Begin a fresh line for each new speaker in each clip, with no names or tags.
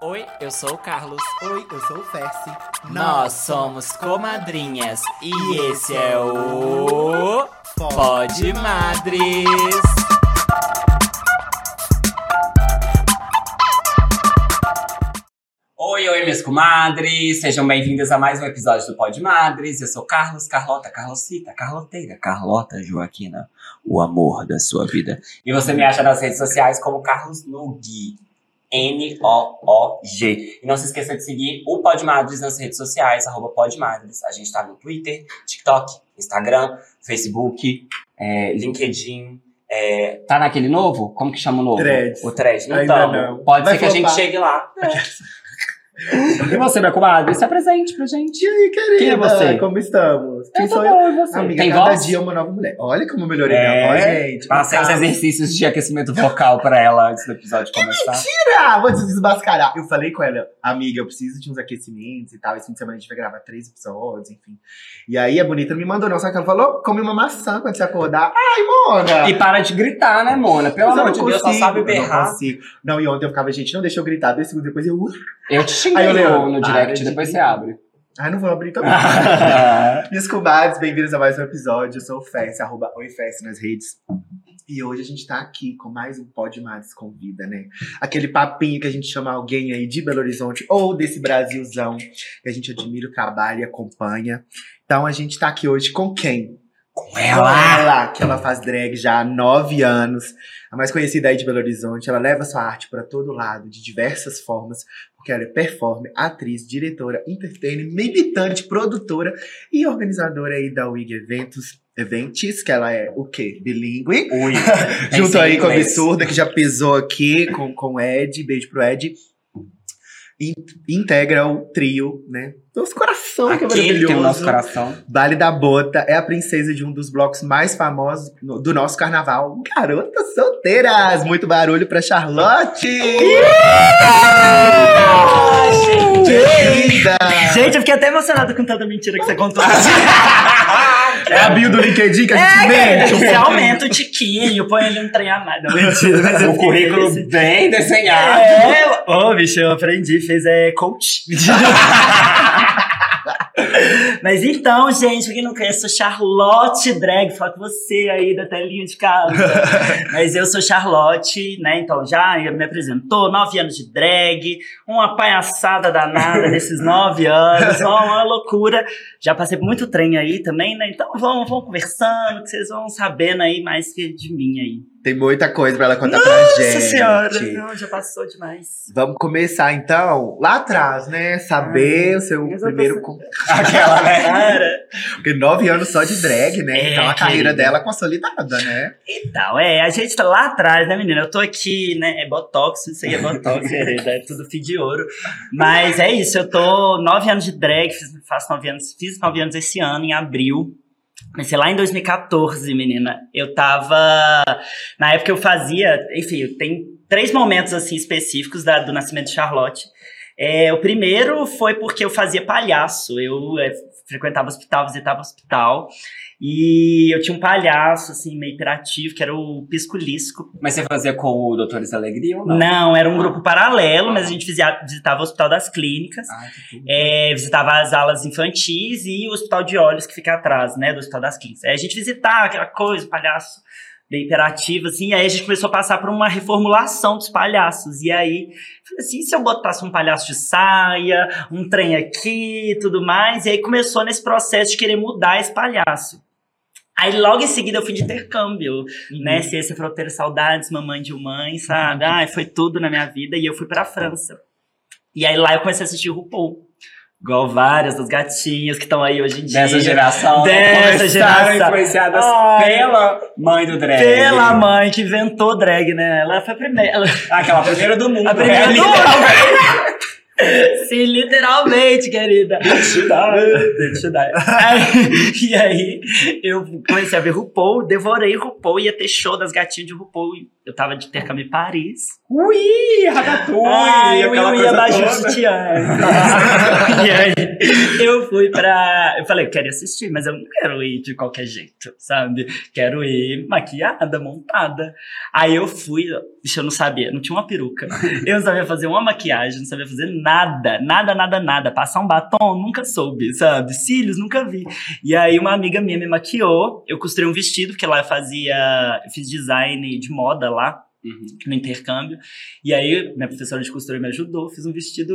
Oi, eu sou o Carlos.
Oi, eu sou o Fessi.
Nós somos comadrinhas e esse é o Pod Madres. Oi, oi, minhas comadres, sejam bem-vindas a mais um episódio do Pod Madres. Eu sou Carlos, Carlota, Carlosita, Carloteira, Carlota Joaquina, o amor da sua vida. E você me acha nas redes sociais como Carlos Nug. N-O-O-G. E não se esqueça de seguir o Podmadres nas redes sociais, arroba Podmadres. A gente tá no Twitter, TikTok, Instagram, Facebook, é, LinkedIn. É, tá naquele novo? Como que chama o novo?
Threads.
O Thread. Não
Ainda não.
Pode
Vai
ser que a gente chegue lá. e você, minha comadre? Se apresente pra gente.
E aí, querida?
Quem é você?
Como estamos? Quem
Eu
sou
bom, e você?
eu? Amiga,
Tem
cada
voz?
dia é uma nova mulher. Olha como eu melhorei
É,
minha voz, gente.
Passei os exercícios de aquecimento vocal pra ela antes do episódio começar.
Mentira! Vou desmascarar. Eu falei com ela, amiga, eu preciso de uns aquecimentos e tal. Esse fim de semana a gente vai gravar três episódios, enfim. E aí a bonita me mandou, não. Só que ela falou: come uma maçã quando você acordar. Ai, Mona!
E para de gritar, né, Mona? Pelo
Mas eu
amor de Deus, só sabe
eu
berrar.
Não. Não, e ontem eu ficava, gente, não deixa eu gritar. Dois segundos depois eu. uh.
Eu te xinguei
Aí eu leio,
no, direct,
de
depois você abre.
Ai, não vou abrir também. Minhas comadres, bem-vindas a mais um episódio. Eu sou o Fess, arroba OiFess nas redes. E hoje a gente tá aqui com mais um Pod Madres Convida, né? Aquele papinho que a gente chama alguém aí de Belo Horizonte ou desse Brasilzão que a gente admira o trabalho e acompanha. Então a gente tá aqui hoje com quem?
Com
Com ela, que ela faz drag já há nove anos, a mais conhecida aí de Belo Horizonte. Ela leva sua arte para todo lado, de diversas formas, porque ela é performer, atriz, diretora, entertainer, militante, produtora e organizadora aí da WIG Eventos. Eventes, que ela é o quê? Bilíngue.
Ui.
Junto aí com a. Absurda, que já pisou aqui com, com o Ed. Beijo pro Ed. In- integra o trio, né? Nosso coração, que é
Aquele
maravilhoso.
tem o nosso coração.
Vale da Bota é a princesa de um dos blocos mais famosos do nosso carnaval. Garotas solteiras! Muito barulho pra Charlotte! Querida!
Gente, eu fiquei até emocionado com tanta mentira que você contou.
É a bio do LinkedIn que a gente
É,
mente.
você aumenta o tiquinho, põe ali um trem a mais. Não, mentira, mas
O currículo bem desenhado.
É, ô, bicho, eu aprendi, fez é coach. Mas então, gente, quem não conhece, eu sou Charlotte Drag, fala com você aí da telinha de casa. Mas eu sou Charlotte, né? Então já me apresentou, nove anos de drag, uma palhaçada danada desses nove anos, ó, uma loucura. Já passei por muito trem aí também, né? Então vamos, vamos conversando, que vocês vão sabendo aí mais que de mim aí.
Tem muita coisa pra ela contar pra gente.
Nossa senhora, não, já passou demais.
Vamos começar então lá atrás, né? Saber o seu primeiro. con-
Aquela, né?
Cara,
Porque nove anos só de drag, né?
É,
então a carreira
querida.
dela consolidada, né?
Então, é, a gente tá lá atrás, né, menina? Eu tô aqui, né? É Botox, isso aí é Botox, é, é tudo fio de ouro. Mas é isso, eu tô nove anos de drag, fiz, faço nove anos, fiz nove anos esse ano, em abril. Comecei lá em 2014, menina. Eu tava. Na época eu fazia. Enfim, tem três momentos assim específicos da- do nascimento de Charlotte. É, o primeiro foi porque eu fazia palhaço. Eu é, frequentava hospital, visitava hospital. E eu tinha um palhaço, assim, meio hiperativo, que era o Pisculisco.
Mas você fazia com o Doutores da Alegria ou não?
Não, era um grupo paralelo, mas a gente visia- visitava o Hospital das Clínicas.
Tudo.
É, visitava as alas infantis e o hospital de olhos que fica atrás, né, do hospital das clínicas. Aí a gente visitava aquela coisa, o palhaço bem hiperativo, assim, aí a gente começou a passar por uma reformulação dos palhaços. E aí, assim, e se eu botasse um palhaço de saia, um trem aqui e tudo mais? E aí começou nesse processo de querer mudar esse palhaço. Aí logo em seguida eu fui de intercâmbio, né? Ciência Fronteira Saudades, Mamãe de Mãe, sabe? Ai, foi tudo na minha vida e eu fui pra França. E aí lá eu comecei a assistir o RuPaul. Igual várias das gatinhas que estão aí hoje em dia.
Dessa geração. né?
Dessa
Começaram
geração.
influenciadas
Ai.
pela mãe do drag.
Pela mãe que inventou drag, né? Ela foi a primeira.
Aquela primeira do mundo.
A primeira
né?
do mundo. Sim, literalmente, querida. Identidade. Aí, e aí, eu comecei a ver RuPaul, devorei RuPaul, ia ter show das gatinhas de RuPaul. Eu tava de intercâmbio em Paris.
Ui, ratatouille,
Ai, eu ia
toda.
sutiã. e aí, eu fui pra. Eu falei, eu quero ir assistir, mas eu não quero ir de qualquer jeito, sabe? Quero ir maquiada, montada. Aí eu fui, eu não sabia, não tinha uma peruca. Eu não sabia fazer uma maquiagem, não sabia fazer nada, nada, nada, nada. Passar um batom, nunca soube, sabe? Cílios, nunca vi. E aí uma amiga minha me maquiou, eu costurei um vestido, porque lá eu fazia. Eu fiz design de moda lá
Uhum.
no intercâmbio. E aí, minha professora de costura me ajudou, fiz um vestido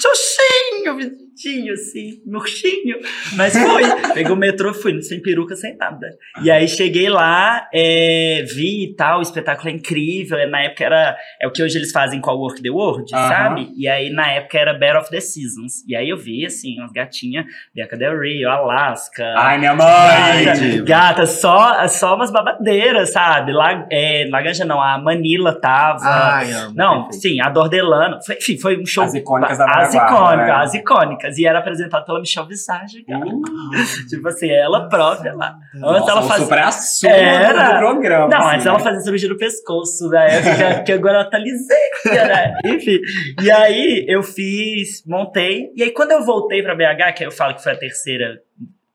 xoxinho, vestidinho, assim, murchinho. Mas foi. Peguei o metrô, fui, sem peruca, sem nada. E aí cheguei lá, é, vi e tal, o espetáculo é incrível. é, Na época era. É o que hoje eles fazem com a Work the World,
Aham.
sabe? E aí na época era Battle of the Seasons. E aí eu vi, assim, umas gatinhas, Bianca Del Rio, Alaska.
Ai, minha mãe!
Gata, gata, só, só umas babadeiras, sabe? La, é, Laganja não, a Manila tava.
Ai, amo.
não,
perfeito.
sim, a Dordelano. Foi, enfim, foi um show.
As icônicas da
As
Guarda,
icônicas,
né?
as icônicas. E era apresentado pela Michelle Visage, cara.
Uh,
Tipo assim, ela própria lá. Antes
nossa,
ela fazia. Era.
do programa.
Não,
assim,
antes ela
né?
fazia cirurgia no pescoço, na época que agora ela tá lisinha, né? Enfim. E aí eu fiz, montei. E aí quando eu voltei pra BH, que eu falo que foi a terceira,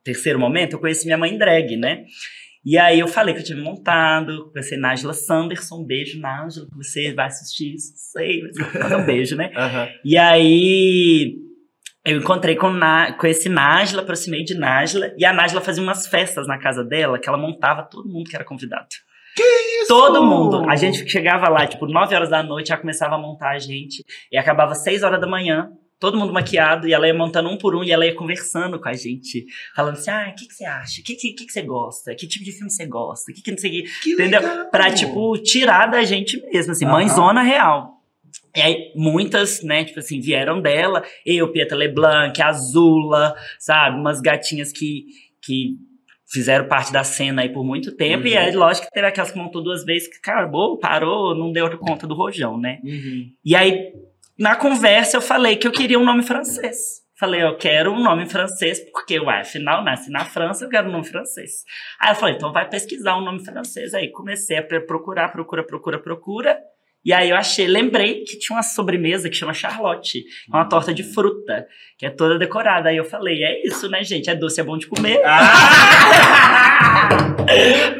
terceiro momento, eu conheci minha mãe drag, né? E aí eu falei que eu tinha me montado, conheci Nájila Sanderson, um beijo, Nájila, que você vai assistir isso, sei, manda um beijo, né?
Aham.
E aí eu encontrei com, Na, com esse Nájila, aproximei de Nájila, e a Nájila fazia umas festas na casa dela, que ela montava todo mundo que era convidado.
Isso!
Todo mundo. A gente chegava lá, tipo, 9 horas da noite, ela começava a montar a gente, e acabava 6 horas da manhã, todo mundo maquiado, e ela ia montando um por um, e ela ia conversando com a gente, falando assim, ah, o que, que você acha? O que, que, que, que você gosta? Que tipo de filme você gosta? O que, que não sei o que...
Que
Entendeu?
legal.
Pra, tipo, tirar da gente mesmo, assim,
Aham.
mãezona real. E aí, muitas, né, tipo assim, vieram dela. Eu, Pietra LeBlanc, Azula, sabe? Umas gatinhas que, que fizeram parte da cena aí por muito tempo. E
Uhum.
aí, lógico que teve aquelas que montou duas vezes que acabou, parou, não deu conta do rojão, né?
Uhum.
E aí, na conversa, eu falei que eu queria um nome francês. Falei, eu quero um nome francês, porque, ué, afinal, nasci na França, eu quero um nome francês. Aí eu falei, então vai pesquisar um nome francês. Aí comecei a procurar, procura, procura, procura. E aí eu achei, lembrei que tinha uma sobremesa que chama Charlotte, uma torta de fruta, que é toda decorada. Aí eu falei, é isso, né, gente? É doce, é bom de comer.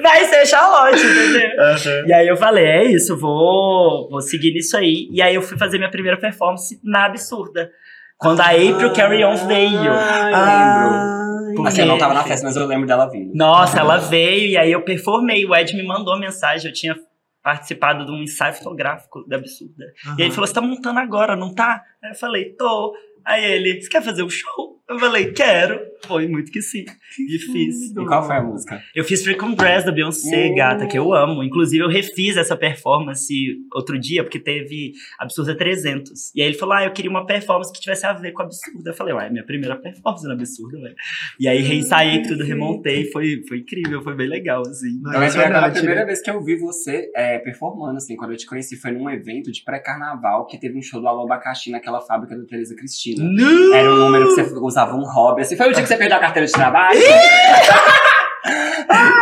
Vai ser Charlotte, entendeu?
Aham.
E aí eu falei, é isso, vou, vou seguir nisso aí. E aí eu fui fazer minha primeira performance na Absurda. Quando a April Carry On veio.
Ai, lembro.
Porque-
Assim, eu não tava na festa, mas eu lembro dela vindo.
Nossa, ela veio e aí eu performei. O Ed me mandou mensagem, eu tinha participado de um ensaio fotográfico da Absurda. E aí ele falou, você tá montando agora, não tá? Aí eu falei, tô. Aí ele, você quer fazer um show? Eu falei, quero. Foi muito que sim. E fiz.
E qual foi a música?
Eu fiz Freakum Dress da Beyoncé,
Uh.
gata, que eu amo. Inclusive, eu refiz essa performance outro dia, porque teve Absurda 300. E aí ele falou, ah, eu queria uma performance que tivesse a ver com Absurda. Eu falei, ué, é minha primeira performance na Absurda, velho. E aí reensaiei tudo, remontei. Foi, foi incrível, foi bem legal, assim.
Eu lembro que a primeira
né?
vez que eu vi você é, performando, assim, quando eu te conheci, foi num evento de pré-carnaval que teve um show do Alô Abacaxi naquela fábrica da Tereza Cristina.
Não!
Era um número que você usava um hobby. Assim, foi o dia que você perdeu a carteira de trabalho?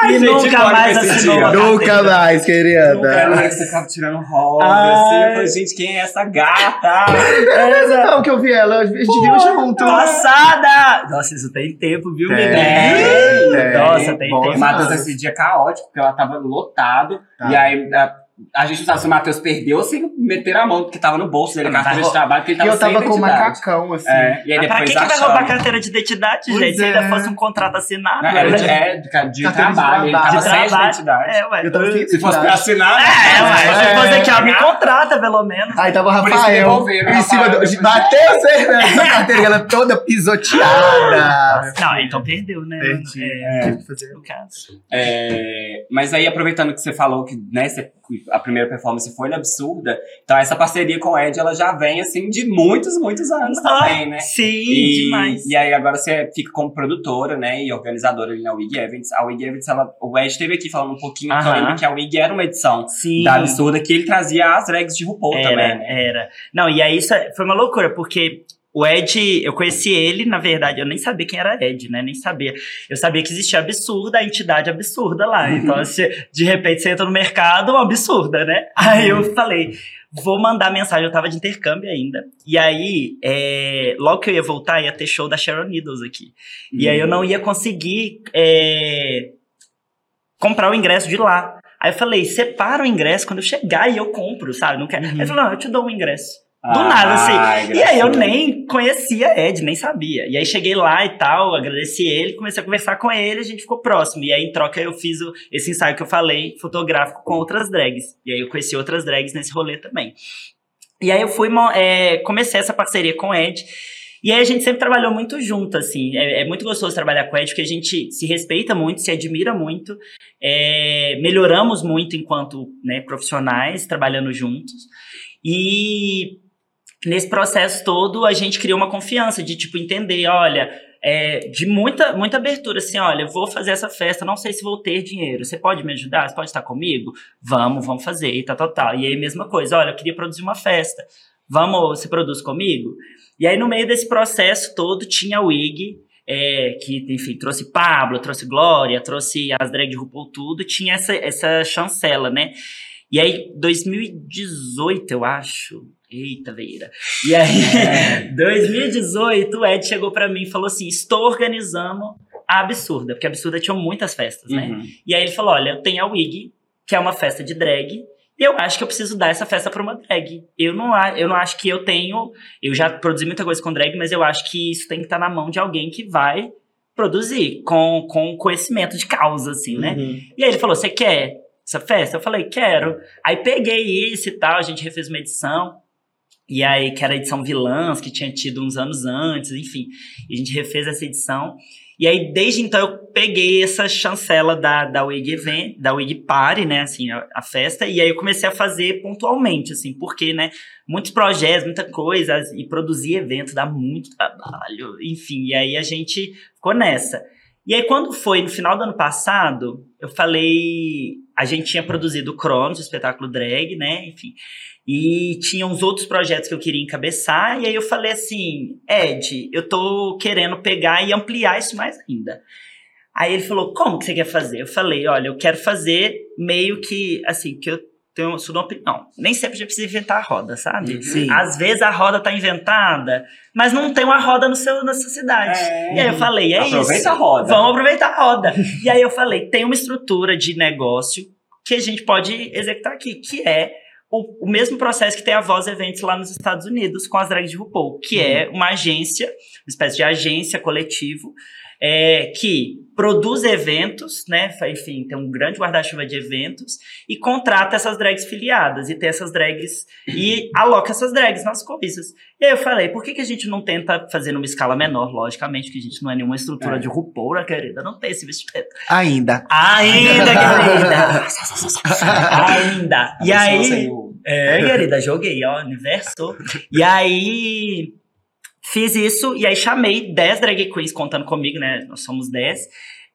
E
gente,
nunca mais assinou
dia.
Nunca mais, querida.
que você ficava tirando hobby,
Ai.
assim. Eu falei, gente, quem é essa gata?
Não, que eu vi ela, a gente viu junto.
Passada! Nossa, isso tem tempo, viu,
Tem,
menino?
tem.
Nossa, tem
Bom
tempo.
Matheus, esse dia caótico, porque ela tava lotado.
Tá.
E aí, a, a gente não sabe se o Matheus perdeu ou se meter a mão, porque tava no bolso dele, a
Mas
carteira de trabalho, porque ele
E
tava
eu tava
sem
com o macacão, assim.
É, e aí
Mas pra que, que vai roubar carteira de identidade,
Pois
gente? Se
é.
ainda fosse um contrato assinado.
Não, era de,
né?
é, de, de
Carteira de
trabalho, ele
trabalho.
tava
De
sem
trabalho.
identidade.
É, ué.
Eu tava sem
Se fosse pra assinar,
É, ué. Se
É.
fosse aqui, ó, me contrata, pelo menos.
Aí tava o
Por isso que
Rafael em cima do. Bateu cerveja, a carteira ela toda pisoteada.
Não, então perdeu, né?
Perdi.
É,
Tive que fazer.
no caso.
É, mas aí, aproveitando que você falou que né, você a primeira performance foi Absurda. Então essa parceria com o Ed, ela já vem, assim, de muitos, muitos anos também, né?
Sim,
E,
demais.
e aí agora você fica como produtora, né, e organizadora ali na Wig Events. A Wig Events, ela, o Ed esteve aqui falando um pouquinho, eu lembro que a Wig era uma edição
Sim.
da Absurda, que ele trazia as drags de RuPaul
Era,
também, né?
era. Não, e aí isso é- foi uma loucura, porque o Ed, eu conheci ele, na verdade, eu nem sabia quem era Ed, né? Nem sabia. Eu sabia que existia absurda, a entidade absurda lá. Então, se, de repente, você entra no mercado, absurda, né? Aí eu falei, vou mandar mensagem, eu tava de intercâmbio ainda. E aí, é, logo que eu ia voltar, ia ter show da Sharon Needles aqui. E aí eu não ia conseguir é, comprar o ingresso de lá. Aí eu falei, separa o ingresso quando eu chegar e eu compro, sabe? Não quero. Aí ele falou, não, eu te dou um ingresso. Do nada, assim.
Ai,
E aí eu nem conhecia Ed, nem sabia. E aí cheguei lá e tal, agradeci ele, comecei a conversar com ele, a gente ficou próximo. E aí em troca eu fiz o- esse ensaio que eu falei, fotográfico com outras drags. E aí eu conheci outras drags nesse rolê também. E aí eu fui, é, comecei essa parceria com Ed. E aí a gente sempre trabalhou muito junto, assim. É, é muito gostoso trabalhar com o Ed, porque a gente se respeita muito, se admira muito. é, melhoramos muito enquanto né, profissionais, trabalhando juntos. E nesse processo todo, a gente criou uma confiança de, tipo, entender, olha... é, de muita, muita abertura, assim, olha, vou fazer essa festa, não sei se vou ter dinheiro, você pode me ajudar? Você pode estar comigo? Vamos, vamos fazer, e tal, tal, tal. E aí, mesma coisa, olha, eu queria produzir uma festa, vamos, você produz comigo? E aí, no meio desse processo todo, tinha a Wig, é, que, enfim, trouxe Pablo, trouxe Glória, trouxe as drag de RuPaul, tudo, tinha essa, essa chancela, né? E aí, 2018, eu acho. Eita, veira. E aí, 2018, o Ed chegou pra mim e falou assim: estou organizando a Absurda, porque a Absurda tinha muitas festas, né?
Uhum.
E aí ele falou: olha, eu tenho a Wig, que é uma festa de drag, e eu acho que eu preciso dar essa festa pra uma drag. Eu não, eu não acho que eu tenho. Eu já produzi muita coisa com drag, mas eu acho que isso tem que estar na mão de alguém que vai produzir com, com conhecimento de causa, assim, né?
Uhum.
E aí ele falou: Você quer essa festa? Eu falei: Quero. Aí peguei isso e tal, a gente refez uma edição. E aí, que era a edição Vilãs, que tinha tido uns anos antes, enfim. E a gente refez essa edição. E aí, desde então, eu peguei essa chancela da, da Wig Event, da Wig Party, né, assim, a, a festa, e aí eu comecei a fazer pontualmente, assim, porque, né, muitos projetos, muita coisa, e produzir evento dá muito trabalho, enfim, e aí a gente ficou nessa. E aí, quando foi no final do ano passado, eu falei. A gente tinha produzido o Cronos, o espetáculo drag, né? Enfim. E tinha uns outros projetos que eu queria encabeçar. E aí eu falei assim: Ed, eu tô querendo pegar e ampliar isso mais ainda. Aí ele falou: Como que você quer fazer? Eu falei: Olha, eu quero fazer meio que, assim, que eu tenho sou uma opinião. Nem sempre a gente precisa inventar a roda, sabe?
Sim.
Às vezes a roda tá inventada, mas não tem uma roda no seu, na sua cidade.
É.
E aí eu falei: É
Aproveita
isso.
a roda.
Vamos aproveitar a roda. e aí eu falei, tem uma estrutura de negócio que a gente pode executar aqui, que é o, o mesmo processo que tem a Voz Eventos lá nos Estados Unidos com as drags de RuPaul, que é uma agência, uma espécie de agência coletivo, é, que produz eventos, né? Enfim, tem um grande guarda-chuva de eventos e contrata essas drags filiadas e tem essas drags e aloca essas drags nas coisas. E aí eu falei, por que, que a gente não tenta fazer numa escala menor? Logicamente, que a gente não é nenhuma estrutura
É.
de RuPaul, né, querida? Não tem esse investimento.
Ainda.
Ainda, querida! Ainda! E aí. É, querida, joguei, ó, universo. E aí. Fiz isso e aí chamei 10 drag queens contando comigo, né? Nós somos 10.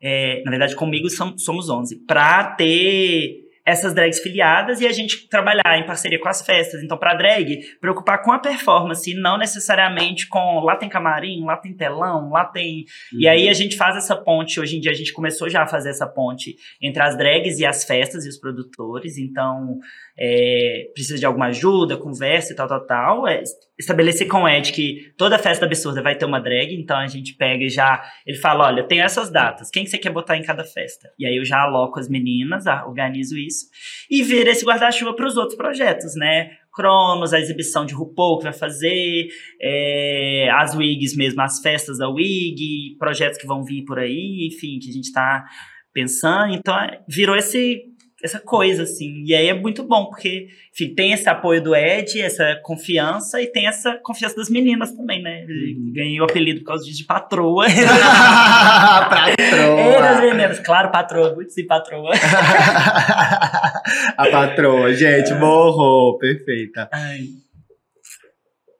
É, na verdade, comigo som- somos 11. Pra ter essas drags filiadas e a gente trabalhar em parceria com as festas. Então, pra drag, preocupar com a performance, e não necessariamente com lá tem camarim, lá tem telão, lá tem. E aí a gente faz essa ponte. Hoje em dia a gente começou já a fazer essa ponte entre as drags e as festas e os produtores. Então, é, precisa de alguma ajuda, conversa e tal, tal, tal. É, estabelecer com o Ed que toda festa absurda vai ter uma drag, então a gente pega e já. Ele fala: olha, tem essas datas, quem que você quer botar em cada festa? E aí eu já aloco as meninas, organizo isso e vira esse guarda-chuva para os outros projetos, né? Cronos, a exibição de RuPaul que vai fazer, é, as wigs mesmo, as festas da wig, projetos que vão vir por aí, enfim, que a gente tá pensando. Então, é, virou esse essa coisa, assim. E aí é muito bom, porque, enfim, tem esse apoio do Ed, essa confiança, e tem essa confiança das meninas também, né? Uhum. Ganhei o apelido por causa disso de patroa.
patroa!
Das meninas, claro, patroa, muito sim, patroa.
a patroa, gente, morro, perfeita.
Ai.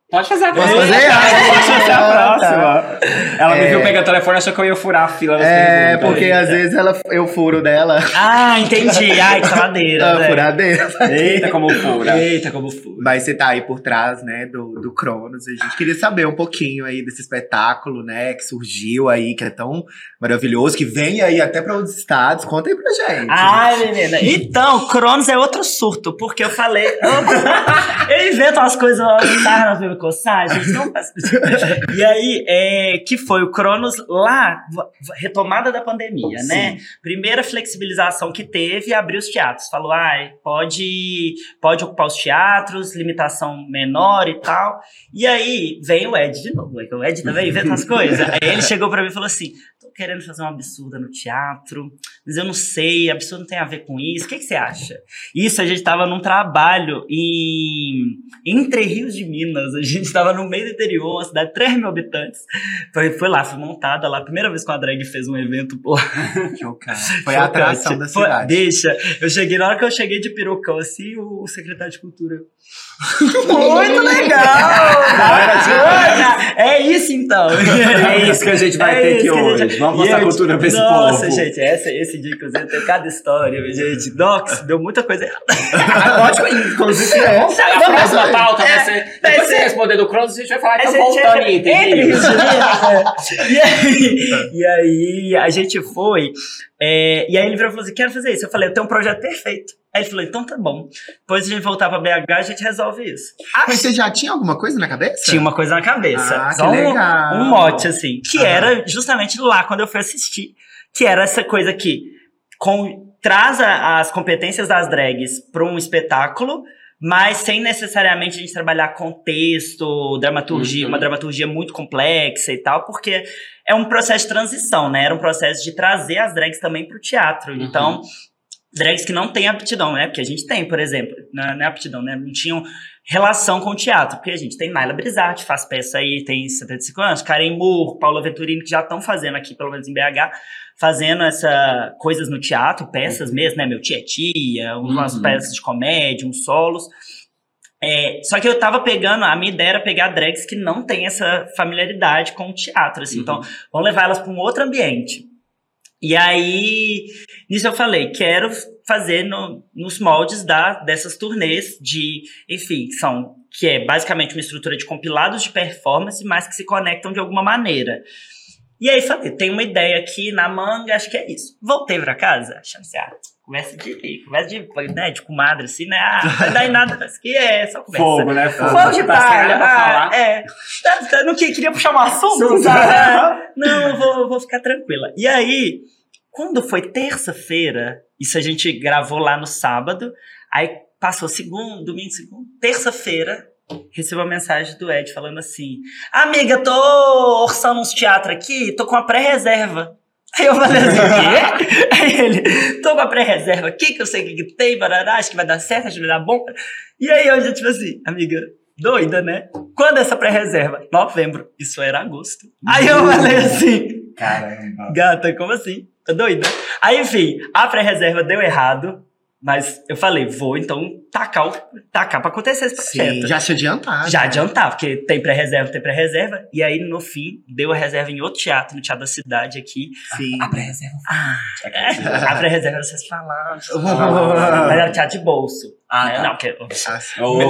Pode fazer a próxima. Pode fazer a
Ah,
próxima. Ela me
É.
viu pegando o telefone e achou que eu ia furar a fila
É, porque às vezes ela, eu furo dela.
Ah, entendi. Ai, que saladeira.
Ah,
né?
furadeira.
Eita, como fura.
Eita, como fura.
Mas você tá aí por trás, né, do, do Cronos. E a gente queria saber um pouquinho aí desse espetáculo, né, que surgiu aí, que é tão maravilhoso, que vem aí até para outros estados. Conta aí pra gente.
Ai, menina. Então, Cronos é outro surto, porque eu falei. eu invento umas coisas tá, minha coçar, gente não faz. E aí, é, que foi o Cronos lá, retomada da pandemia, né? Primeira flexibilização que teve, abriu os teatros. Falou, ai, pode, pode ocupar os teatros, limitação menor e tal. E aí, veio o Ed de novo. O Ed também inventa umas coisas. Aí ele chegou pra mim e falou assim: querendo fazer uma absurda no teatro, mas eu não sei, absurdo não tem a ver com isso. O que, que você acha? Isso, a gente tava num trabalho em Entre Rios de Minas. A gente tava no meio do interior, uma cidade de 3 mil habitantes. Foi, foi lá, foi montada lá. Primeira vez que uma drag fez um evento por
Chocante. Foi a atração da
Foi-
cidade.
Deixa. Eu cheguei, na hora que eu cheguei de perucão, assim, o, o secretário de cultura. Muito legal! É isso então.
É isso que a gente vai ter
isso
aqui
que a
hoje.
gente-
Vamos mostrar
Gente,
cultura pra esse
Nossa,
povo.
gente, essa, esse dia, inclusive, tem cada história, gente. Docs, deu muita coisa errada.
Pode, inclusive,
É.
vamos a próxima pauta
É,
Depois
ser-
você responder do Cronos, a gente vai falar
Aí
então
você
voltando
é. E aí, e aí a gente foi, é, e aí ele virou e falou assim, quero fazer isso. Eu falei, eu tenho um projeto perfeito. Aí ele falou, então tá bom. Depois a gente voltar pra BH, a gente resolve isso.
Mas você já tinha alguma coisa na cabeça?
Tinha uma coisa na cabeça.
Ah, que
só um,
legal.
um mote, assim. Que
Aham.
era justamente lá quando eu fui assistir. Que era essa coisa que com, traz a- as competências das drags para um espetáculo, mas sem necessariamente a gente trabalhar contexto, dramaturgia,
Uhum.
uma dramaturgia muito complexa e tal, porque é um processo de transição, né? Era um processo de trazer as drags também para o teatro.
Uhum.
Então, drags que não têm aptidão, né? Porque a gente tem, por exemplo, não é não é aptidão, né? Não tinham relação com o teatro, porque a gente tem Naila Brizatti, faz peça aí, tem 75 anos, Karen Moore, Paula Venturini, que já estão fazendo aqui, pelo menos em BH, fazendo essa coisas no teatro, peças mesmo, né? Meu Tia Tia, umas
Uhum.
peças de comédia, uns solos. É, só que eu tava pegando, a minha ideia era pegar drags que não têm essa familiaridade com o teatro, assim.
Uhum.
Então, vamos levar elas para um outro ambiente. E aí, nisso eu falei, quero fazer no- nos moldes da, dessas turnês de, enfim, são que é basicamente uma estrutura de compilados de performance, mas que se conectam de alguma maneira. E aí falei, tem uma ideia aqui na manga, acho que é isso. Voltei pra casa, achando assim, ah, conversa de, conversa de, né, de comadre, assim, né, ah, não vai dar em nada, isso aqui é só conversa.
Fogo, né? Fogo.
Fogo de
Tá
palha. Ah, é. Tá- tá- Não que- queria puxar um assunto, sabe? Não, vou, vou ficar tranquila. E aí, quando foi terça-feira, isso a gente gravou lá no sábado, aí passou segundo, domingo, segundo, terça-feira, recebo uma mensagem do Ed falando assim: Amiga, tô orçando uns teatros aqui, tô com a pré-reserva. Aí eu falei assim, o quê? Aí ele, tô com a pré-reserva aqui, que eu sei o que, que tem, barará, acho que vai dar certo, acho que vai dar bom. E aí eu já, tipo assim, amiga, doida, né? Quando é essa pré-reserva? Novembro. Isso era agosto. Aí eu falei assim,
Caramba.
gata, como assim? Tá doida? Aí, enfim, a pré-reserva deu errado, mas eu falei, vou então tacar, o, tacar pra acontecer esse projeto.
Sim, já se adiantar.
Já adiantar, porque tem pré-reserva, tem pré-reserva. E aí, no fim, deu a reserva em outro teatro, no Teatro da Cidade aqui.
Sim.
A pré-reserva.
Ah, a pré-reserva, vocês falaram. Mas era teatro de bolso.
Ah,
né?
tá.
Não, que...
Assim.
Calma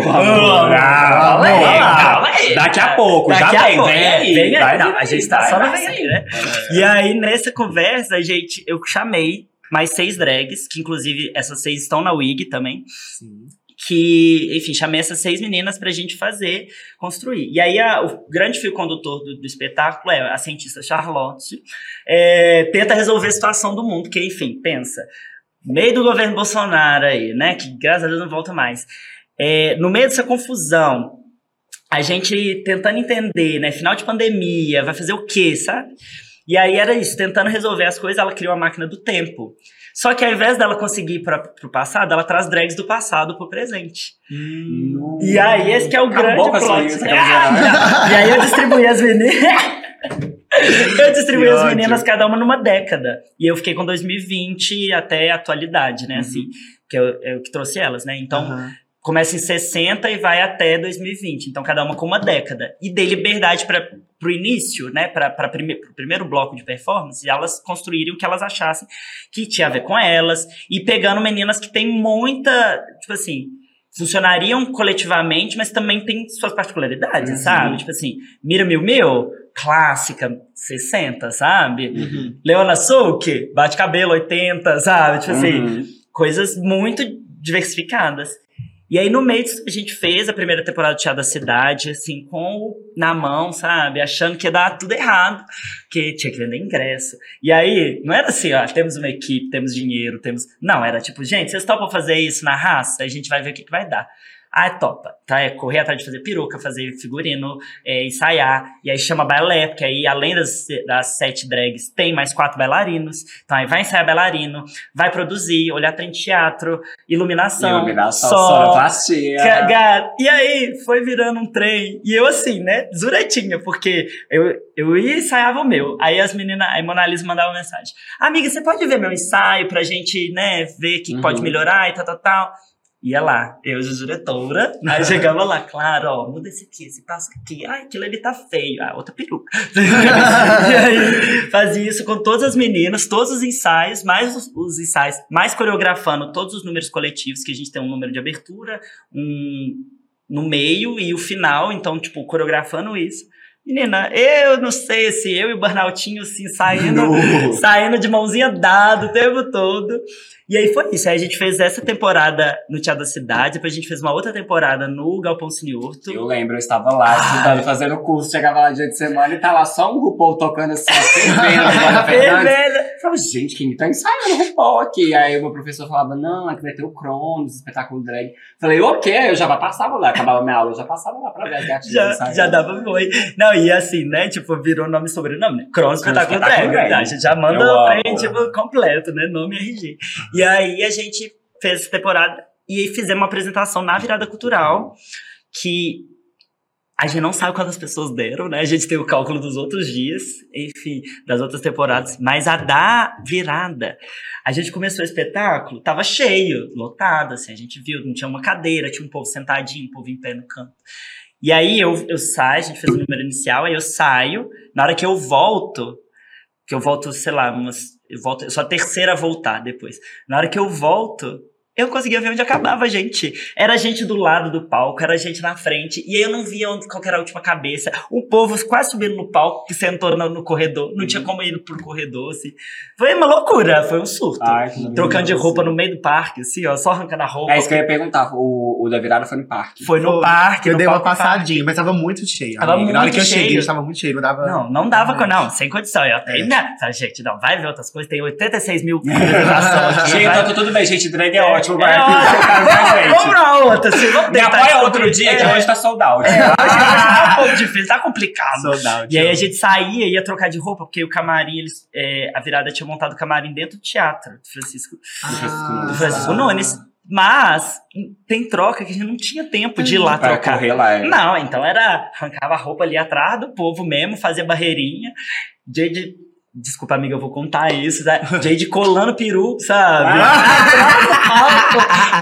aí,
calma.
calma aí.
Daqui a pouco,
Daqui
já
a
vem,
pouco,
vem
é,
aí.
vem aí.
vai
Não, a gente tá
vai,
só
vai
vem aí,
sair.
né? E aí, nessa conversa, a gente, eu chamei mais seis drags, que inclusive essas seis estão na WIG também,
Sim.
que, enfim, chamei essas seis meninas pra gente fazer, construir. E aí, a- o grande fio condutor do, do espetáculo é a cientista Charlotte, é, tenta resolver a situação do mundo, que, enfim, pensa, meio do governo Bolsonaro aí, né, que graças a Deus não volta mais. É, no meio dessa confusão, a gente tentando entender, né, final de pandemia, vai fazer o quê, sabe? E aí era isso, tentando resolver as coisas, ela criou a máquina do tempo. Só que ao invés dela conseguir ir para pro passado, ela traz drags do passado pro presente.
Hum.
E aí, esse que é o grande plot. Ah, e aí eu distribuí as meninas. eu distribuí as meninas cada uma numa década. E eu fiquei com 2020 até a atualidade, né? Assim, que eu, eu que trouxe elas, né? Então,
Aham.
começa em 60 e vai até 2020. Então, cada uma com uma década. E dei liberdade para pro início, né, para prime pro primeiro bloco de performance, elas construírem o que elas achassem que tinha a ver com elas e pegando meninas que têm muita, tipo assim, funcionariam coletivamente, mas também tem suas particularidades,
Uhum.
sabe? Tipo assim, Mira Mil Mil, clássica, 60, sabe?
Uhum.
Leona Souk, bate cabelo, 80, sabe? Tipo assim,
Uhum.
coisas muito diversificadas. E aí, no meio disso, a gente fez a primeira temporada do Teatro da Cidade, assim, com na mão, sabe? Achando que ia dar tudo errado, que tinha que vender ingresso. E aí, não era assim, ó, temos uma equipe, temos dinheiro, temos. Não, era tipo, gente, vocês topam fazer isso na raça? A gente vai ver o que, que vai dar. Ah, topa. Tá? É correr atrás de fazer peruca, fazer figurino, é, ensaiar. E aí chama balé, porque aí, além das, das sete drags, tem mais quatro bailarinos. Então aí vai ensaiar bailarino, vai produzir, olhar trem de teatro, iluminação,
Iluminação, sonoplastia.
E aí, foi virando um trem. E eu, assim, né, zuretinha, porque eu, eu ia e ensaiava o meu. Aí as meninas, aí Mona Lisa mandava mensagem: Amiga, você pode ver meu ensaio pra gente, né, ver o que
Uhum.
pode melhorar e tal, tal, tal. Ia lá, eu de diretora, aí chegava lá, claro, ó, muda esse aqui, esse passo aqui, ai, aquilo ali tá feio, ah, outra peruca. e aí, fazia isso com todas as meninas, todos os ensaios, mais os, os ensaios, mais coreografando todos os números coletivos, que a gente tem um número de abertura, um no meio e o final, então, tipo, coreografando isso. Menina, eu não sei se eu e o Burnoutinho, assim, saindo, saindo de mãozinha dada o tempo todo. E aí foi isso. Aí a gente fez essa temporada no Teatro da Cidade, depois a gente fez uma outra temporada no Galpão Siniorto.
Eu lembro, eu estava lá estudando, fazendo curso, chegava lá dia de semana e tá lá só um RuPaul tocando assim, fervendo.
Fervelha.
Eu falava, gente, quem tá ensaiando o RuPaul aqui? Aí o meu professor falava, não, é que vai ter o Cronos, espetáculo drag. Falei, ok, eu já passava lá, acabava minha aula, eu já passava lá pra ver as gatinhas
Já,
ensaiando.
já dava boi. Não, e assim, né? Tipo, virou nome e sobrenome, né? Cronos Espetáculo
Espetáculo
Drag.
Drag.
A gente já manda pra ele, tipo, completo, né? Nome e RG. E aí a gente fez essa temporada e fizemos uma apresentação na virada cultural que a gente não sabe quantas pessoas deram, né? A gente tem o cálculo dos outros dias, enfim, das outras temporadas. Mas a da virada, a gente começou o espetáculo, tava cheio, lotado, assim. A gente viu, não tinha uma cadeira, tinha um povo sentadinho, um povo em pé no canto. E aí eu, eu saio, a gente fez o número inicial, aí eu saio. Na hora que eu volto, que eu volto, sei lá, umas. Eu, volto, eu sou a terceira a voltar depois. Na hora que eu volto, eu conseguia ver onde acabava a gente. Era gente do lado do palco, era gente na frente, e aí eu não via onde, qual que era a última cabeça. O povo quase subindo no palco, que sentou no, no corredor, não tinha como ir pro corredor, assim. Foi uma loucura, foi um surto.
Ai, que
Trocando de roupa no meio do parque, assim, ó, só arrancando a roupa.
É isso que eu ia perguntar, o, o da virada foi no parque.
Foi no
Foi.
parque.
Eu
no
dei uma
parque.
passadinha, mas tava muito cheio.
Tava
amiga. Na hora
muito
que eu cheguei,
cheio.
estava muito cheio. Não dava.
Não, não dava, com, não, sem condição. Eu até,
É.
sabe, gente, não, vai ver outras coisas, tem 86 mil.
Gente,
vai-
então tá tudo bem, gente, drag é,
É,
ótimo,
é ótimo.
tá
Vamos, pra outra, assim, vamos
Me apoia outro dia, que
É,
hoje tá sold out.
é, hoje tá um pouco difícil, tá complicado.
Sold out.
E aí a gente saía, ia trocar de roupa, porque o camarim, eles, é, a virada tinha montado o camarim dentro do teatro do Francisco,
Ah,
do Francisco Nunes. Mas tem troca que a gente não tinha tempo de ir lá
Pra
trocar.
correr lá, é.
Não, então era. Arrancava a roupa ali atrás do povo mesmo, fazia barreirinha. Jade. Desculpa, amiga, eu vou contar isso. Tá? Jade colando peru, sabe?
Ah!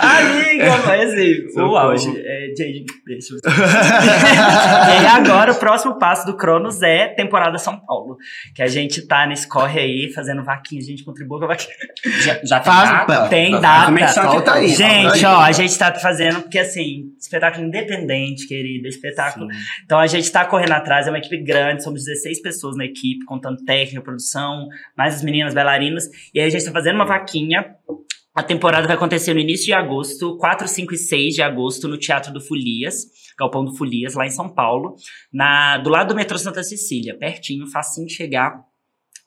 amiga, mas assim, o auge. É, Jade, deixa eu... E agora o próximo passo do Cronos é temporada São Paulo. Que a gente tá nesse corre aí, fazendo vaquinha, a gente contribui com a vaquinha.
Já, já tem
Faz-
data?
Tem
Como
data.
é que são
Solta aí.
Gente,
aí.
ó, a gente tá fazendo, porque assim, espetáculo independente, querida, espetáculo. Então a gente tá correndo atrás, é uma equipe grande, somos 16 pessoas na equipe, contando técnica, produção, mais as meninas bailarinas. E aí a gente tá fazendo uma vaquinha. A temporada vai acontecer no início de agosto, 4, 5 e 6 de agosto, no Teatro do Folias, Galpão do Folias, lá em São Paulo, na, do lado do metrô Santa Cecília, pertinho, facinho de chegar.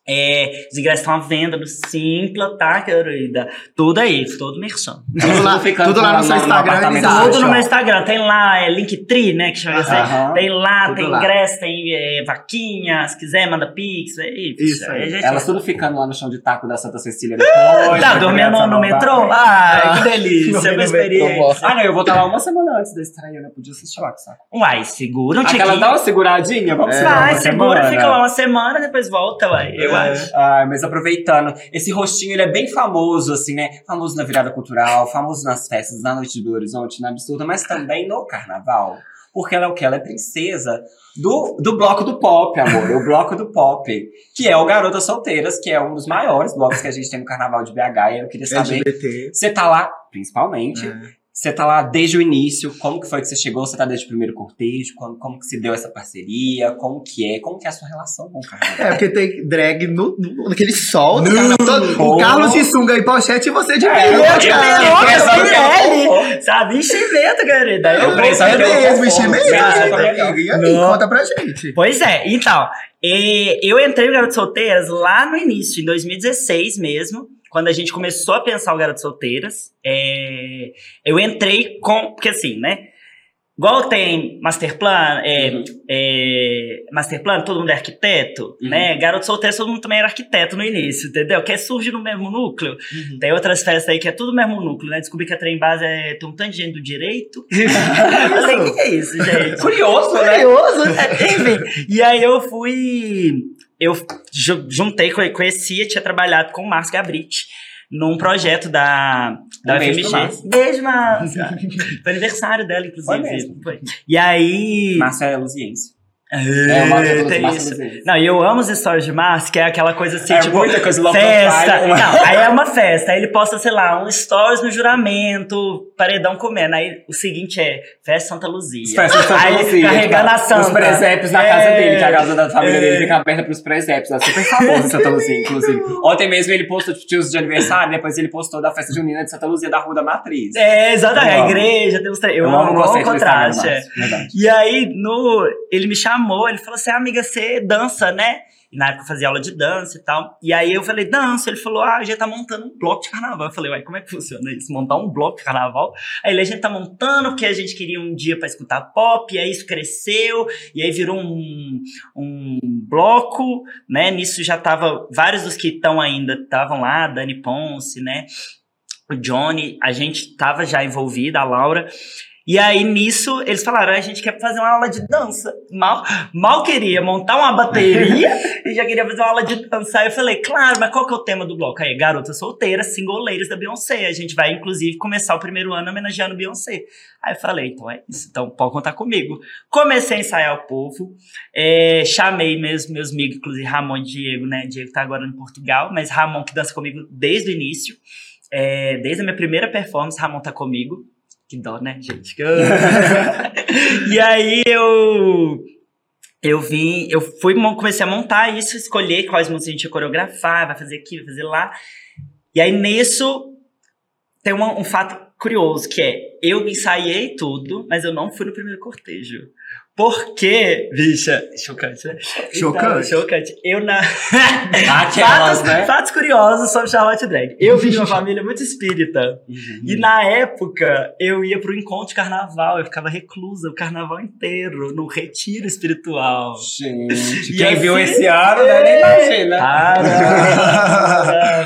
É, os ingressos estão à venda no Simpla, tá, querida? Tudo aí, todo merchan.
Tudo lá, tudo lá no seu
no
Instagram.
do
Tudo no meu Instagram. Tem lá, é Linktree, né? Que chama assim. Tem lá, tem
lá.
ingresso, tem é, vaquinha. Se quiser, manda pix. É isso.
Isso aí.
Gente,
Elas tudo ficando lá no chão de taco da Santa Cecília depois.
Tá
pra
dormindo no
não
metrô? Ai, que delícia.
Dormindo
Uma
no
experiência.
Ah, não, eu vou estar lá uma semana antes da estreia, né? Podia assistir lá, que saco.
Uai, segura um
Aquela
tiquinho.
dá uma seguradinha, vamos
É,
Vai, segura,
semana.
fica lá uma semana, depois volta, uai. Eu Acho.
Ah, mas aproveitando, esse rostinho ele é bem famoso, assim, né? Famoso na virada cultural, famoso nas festas, na noite do Horizonte, na absurda, mas também no carnaval. Porque ela é o que? Ela é princesa do, do bloco do pop, amor. o bloco do pop. Que é o Garotas Solteiras, que é um dos maiores blocos que a gente tem no carnaval de BH. E eu queria saber.
LGBT.
Você tá lá, principalmente.
É.
Você tá lá desde o início, como que foi que você chegou? Você tá desde o primeiro cortejo? Como, como que se deu essa parceria? Como que é? Como que é a sua relação com o carnaval?
É, porque tem drag no, no- naquele sol. do
No-.
Todo- o Carlos de sunga e pochete e você de
É,
peruca,
eu de
cara.
peruca,
Eu
sabe
enchimento, querida.
Eu
Eu
penso-
É mesmo, enchimento. E conta pra gente.
Pois é, então, eh, eu entrei no Garoto Solteiras lá no início, em 2016 mesmo, quando a gente começou a pensar o Garoto Solteiras. Eh, eu entrei com. Porque assim, né? Igual tem Masterplan, é,
Uhum.
é, Masterplan, todo mundo é arquiteto,
Uhum.
né? Garoto Solteiro, todo mundo também era arquiteto no início, entendeu? Que surge no mesmo núcleo. Tem outras festas aí que é tudo mesmo núcleo, né? Descobri que a Trem Base é, tem um tanto de gente do direito. eu falei, o que é isso, gente?
Curioso, né?
Curioso. É, Enfim, e aí eu fui. Eu ju- juntei, co- conhecia, tinha trabalhado com o Márcio Gabriti num projeto da, da
Um beijo
FMG.
Márcio.
Beijo, Márcio. Foi aniversário dela, inclusive.
Foi mesmo.
Foi. E aí.
Márcia é luziense.
É,
Márcio é
tem isso. Não, e eu amo as histórias de Márcio, que é aquela coisa assim,
É
tipo.
muita coisa
Festa.
uma-
Não, aí é uma festa. Aí ele posta, sei lá, um stories no juramento, paredão comendo. Aí o seguinte é Festa Santa Luzia.
Festa Santa
aí
Luzia,
carregando
tipo,
a santa.
Os presépios na
É,
casa dele, que a casa da família
é.
dele fica aberta pros presépios. É super famoso Santa Luzia, inclusive. Ontem mesmo ele postou tios de aniversário, depois ele postou da festa junina de Santa Luzia da Rua da Matriz.
É, exatamente.
Eu
A igreja, tem os três. Eu,
Eu
amo,
amo o
contraste. é. E aí, no, ele me chamou, ele falou assim: amiga, você dança, né? E na época eu fazia aula de dança e tal. E aí eu falei, dança. Ele falou, ah, a gente tá montando um bloco de carnaval. Eu falei, uai, como é que funciona isso? Montar um bloco de carnaval? Aí ele, a gente tá montando porque a gente queria um dia pra escutar pop, e aí isso cresceu, e aí virou um, um bloco, né? Nisso já tava, vários dos que estão ainda estavam lá, Dani Ponce, né? O Johnny, a gente tava já envolvida, a Laura. E aí, nisso, eles falaram: a gente quer fazer uma aula de dança. Mal, mal queria montar uma bateria e já queria fazer uma aula de dança. Aí eu falei: claro, mas qual que é o tema do bloco? Aí, garotas solteiras, singoleiras da Beyoncé. A gente vai, inclusive, começar o primeiro ano homenageando Beyoncé. Aí eu falei: então é isso, então pode contar comigo. Comecei a ensaiar o povo, é, chamei meus, meus amigos, inclusive Ramon e Diego, né? Diego tá agora em Portugal, mas Ramon que dança comigo desde o início. É, desde a minha primeira performance, Ramon tá comigo. Que dó, né, gente? e aí eu. Eu vim, eu fui, comecei a montar isso, escolher quais músicas a gente ia coreografar, vai fazer aqui, vai fazer lá. E aí nisso tem uma- um fato curioso, que é, eu ensaiei tudo, mas eu não fui no primeiro cortejo. Porque, bicha, chocante, né?
Chocante.
Então, chocante. Eu na.
Aquelas,
fatos,
né?
fatos curiosos sobre Charlotte Drag. Eu vim de uma família muito espírita.
Uhum.
E na época, eu ia pro encontro de carnaval, eu ficava reclusa o carnaval inteiro, no retiro espiritual.
Gente,
E
quem
assim-
viu esse ano, né, nem imagina.
Para!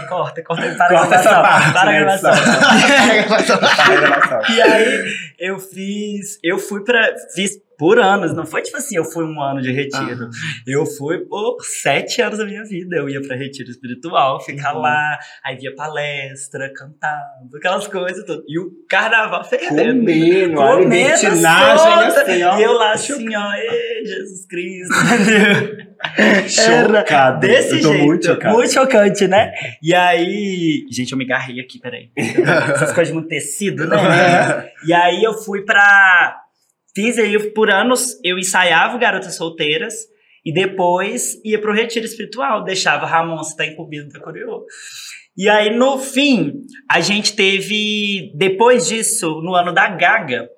corta, corta, para
Corta
a
essa
gravação.
parte,
Para a
né,
gravação.
Para a gravação.
E aí, eu fiz. Eu fui pra. Fiz por anos. Não foi tipo assim, eu fui um ano de retiro. Eu fui por sete anos da minha vida. Eu ia pra retiro espiritual, ficar
Uhum.
lá, aí via palestra, cantava, aquelas coisas todas. E o carnaval fervendo.
Comendo,
Comendo
libertinagem,
solta.
assim, ó.
E eu lá assim, ó, Jesus Cristo.
Chocado.
Desse
Eu tô
jeito.
muito chocado.
Muito chocante, né? E aí. Gente, eu me agarrei aqui, peraí. Essas coisas de muito tecido, né? e aí eu fui pra. Fiz aí por anos, eu ensaiava Garotas Solteiras e depois ia pro retiro espiritual. Deixava Ramon estar incumbido da coreô. E aí, no fim, a gente teve. Depois disso, no ano da Gaga,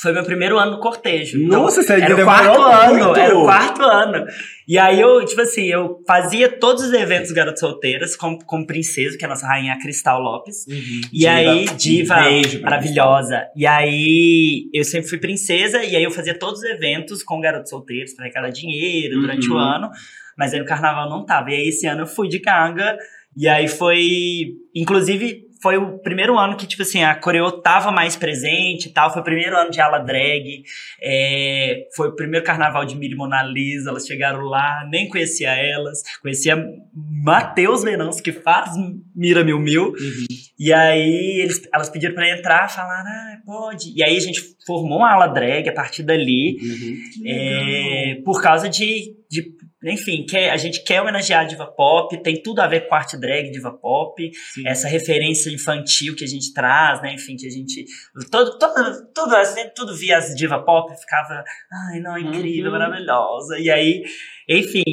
foi meu primeiro ano no cortejo. Então,
Nossa, você
era o quarto ano,
muito.
era o quarto ano. E aí eu, tipo assim, eu fazia todos os eventos Garotas Solteiras com, com Princesa, que é a nossa rainha Cristal Lopes.
Uhum.
E
Diva.
aí, diva
beijo
maravilhosa. E aí, eu sempre fui princesa, e aí eu fazia todos os eventos com garotos solteiros pra arrecadar dinheiro durante
Uhum.
o ano. Mas aí no carnaval não tava. E aí esse ano eu fui de ganga. E aí foi. Inclusive, foi o primeiro ano que, tipo assim, a Coreo tava mais presente e tal. Foi o primeiro ano de ala drag. É, foi o primeiro carnaval de Miri Mona Lisa. Elas chegaram lá, nem conhecia elas. Conhecia Matheus Venâncio, que faz Mira Mil Mil.
Uhum.
E aí eles, elas pediram pra entrar, falaram, ah, pode. E aí a gente formou uma ala drag a partir dali,
Uhum.
é, por causa de, de enfim, quer, a gente quer homenagear a diva pop, tem tudo a ver com arte drag diva pop,
Sim.
essa referência infantil que a gente traz, né, enfim, que a gente, todo, todo, tudo, assim, tudo via as diva pop, ficava, ai, não, incrível,
Uhum.
maravilhosa, e aí, enfim,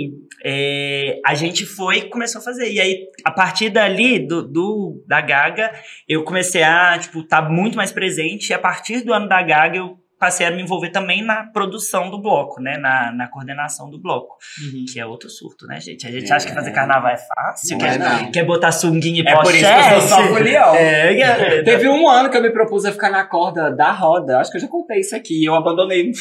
é, a gente foi e começou a fazer. E aí, a partir dali, do, do- da Gaga, eu comecei a, tipo, tá muito mais presente. E a partir do ano da Gaga, eu passei a me envolver também na produção do bloco, né? Na, na coordenação do bloco.
Uhum.
Que é outro surto, né, gente? A gente
É.
acha que fazer carnaval é fácil,
Não
quer,
é,
quer botar sunguinha e
É por isso que eu sou só
pochete.
folião.
É, é,
Teve um ano que eu me propus a ficar na corda da roda. Acho que eu já contei isso aqui. Eu abandonei.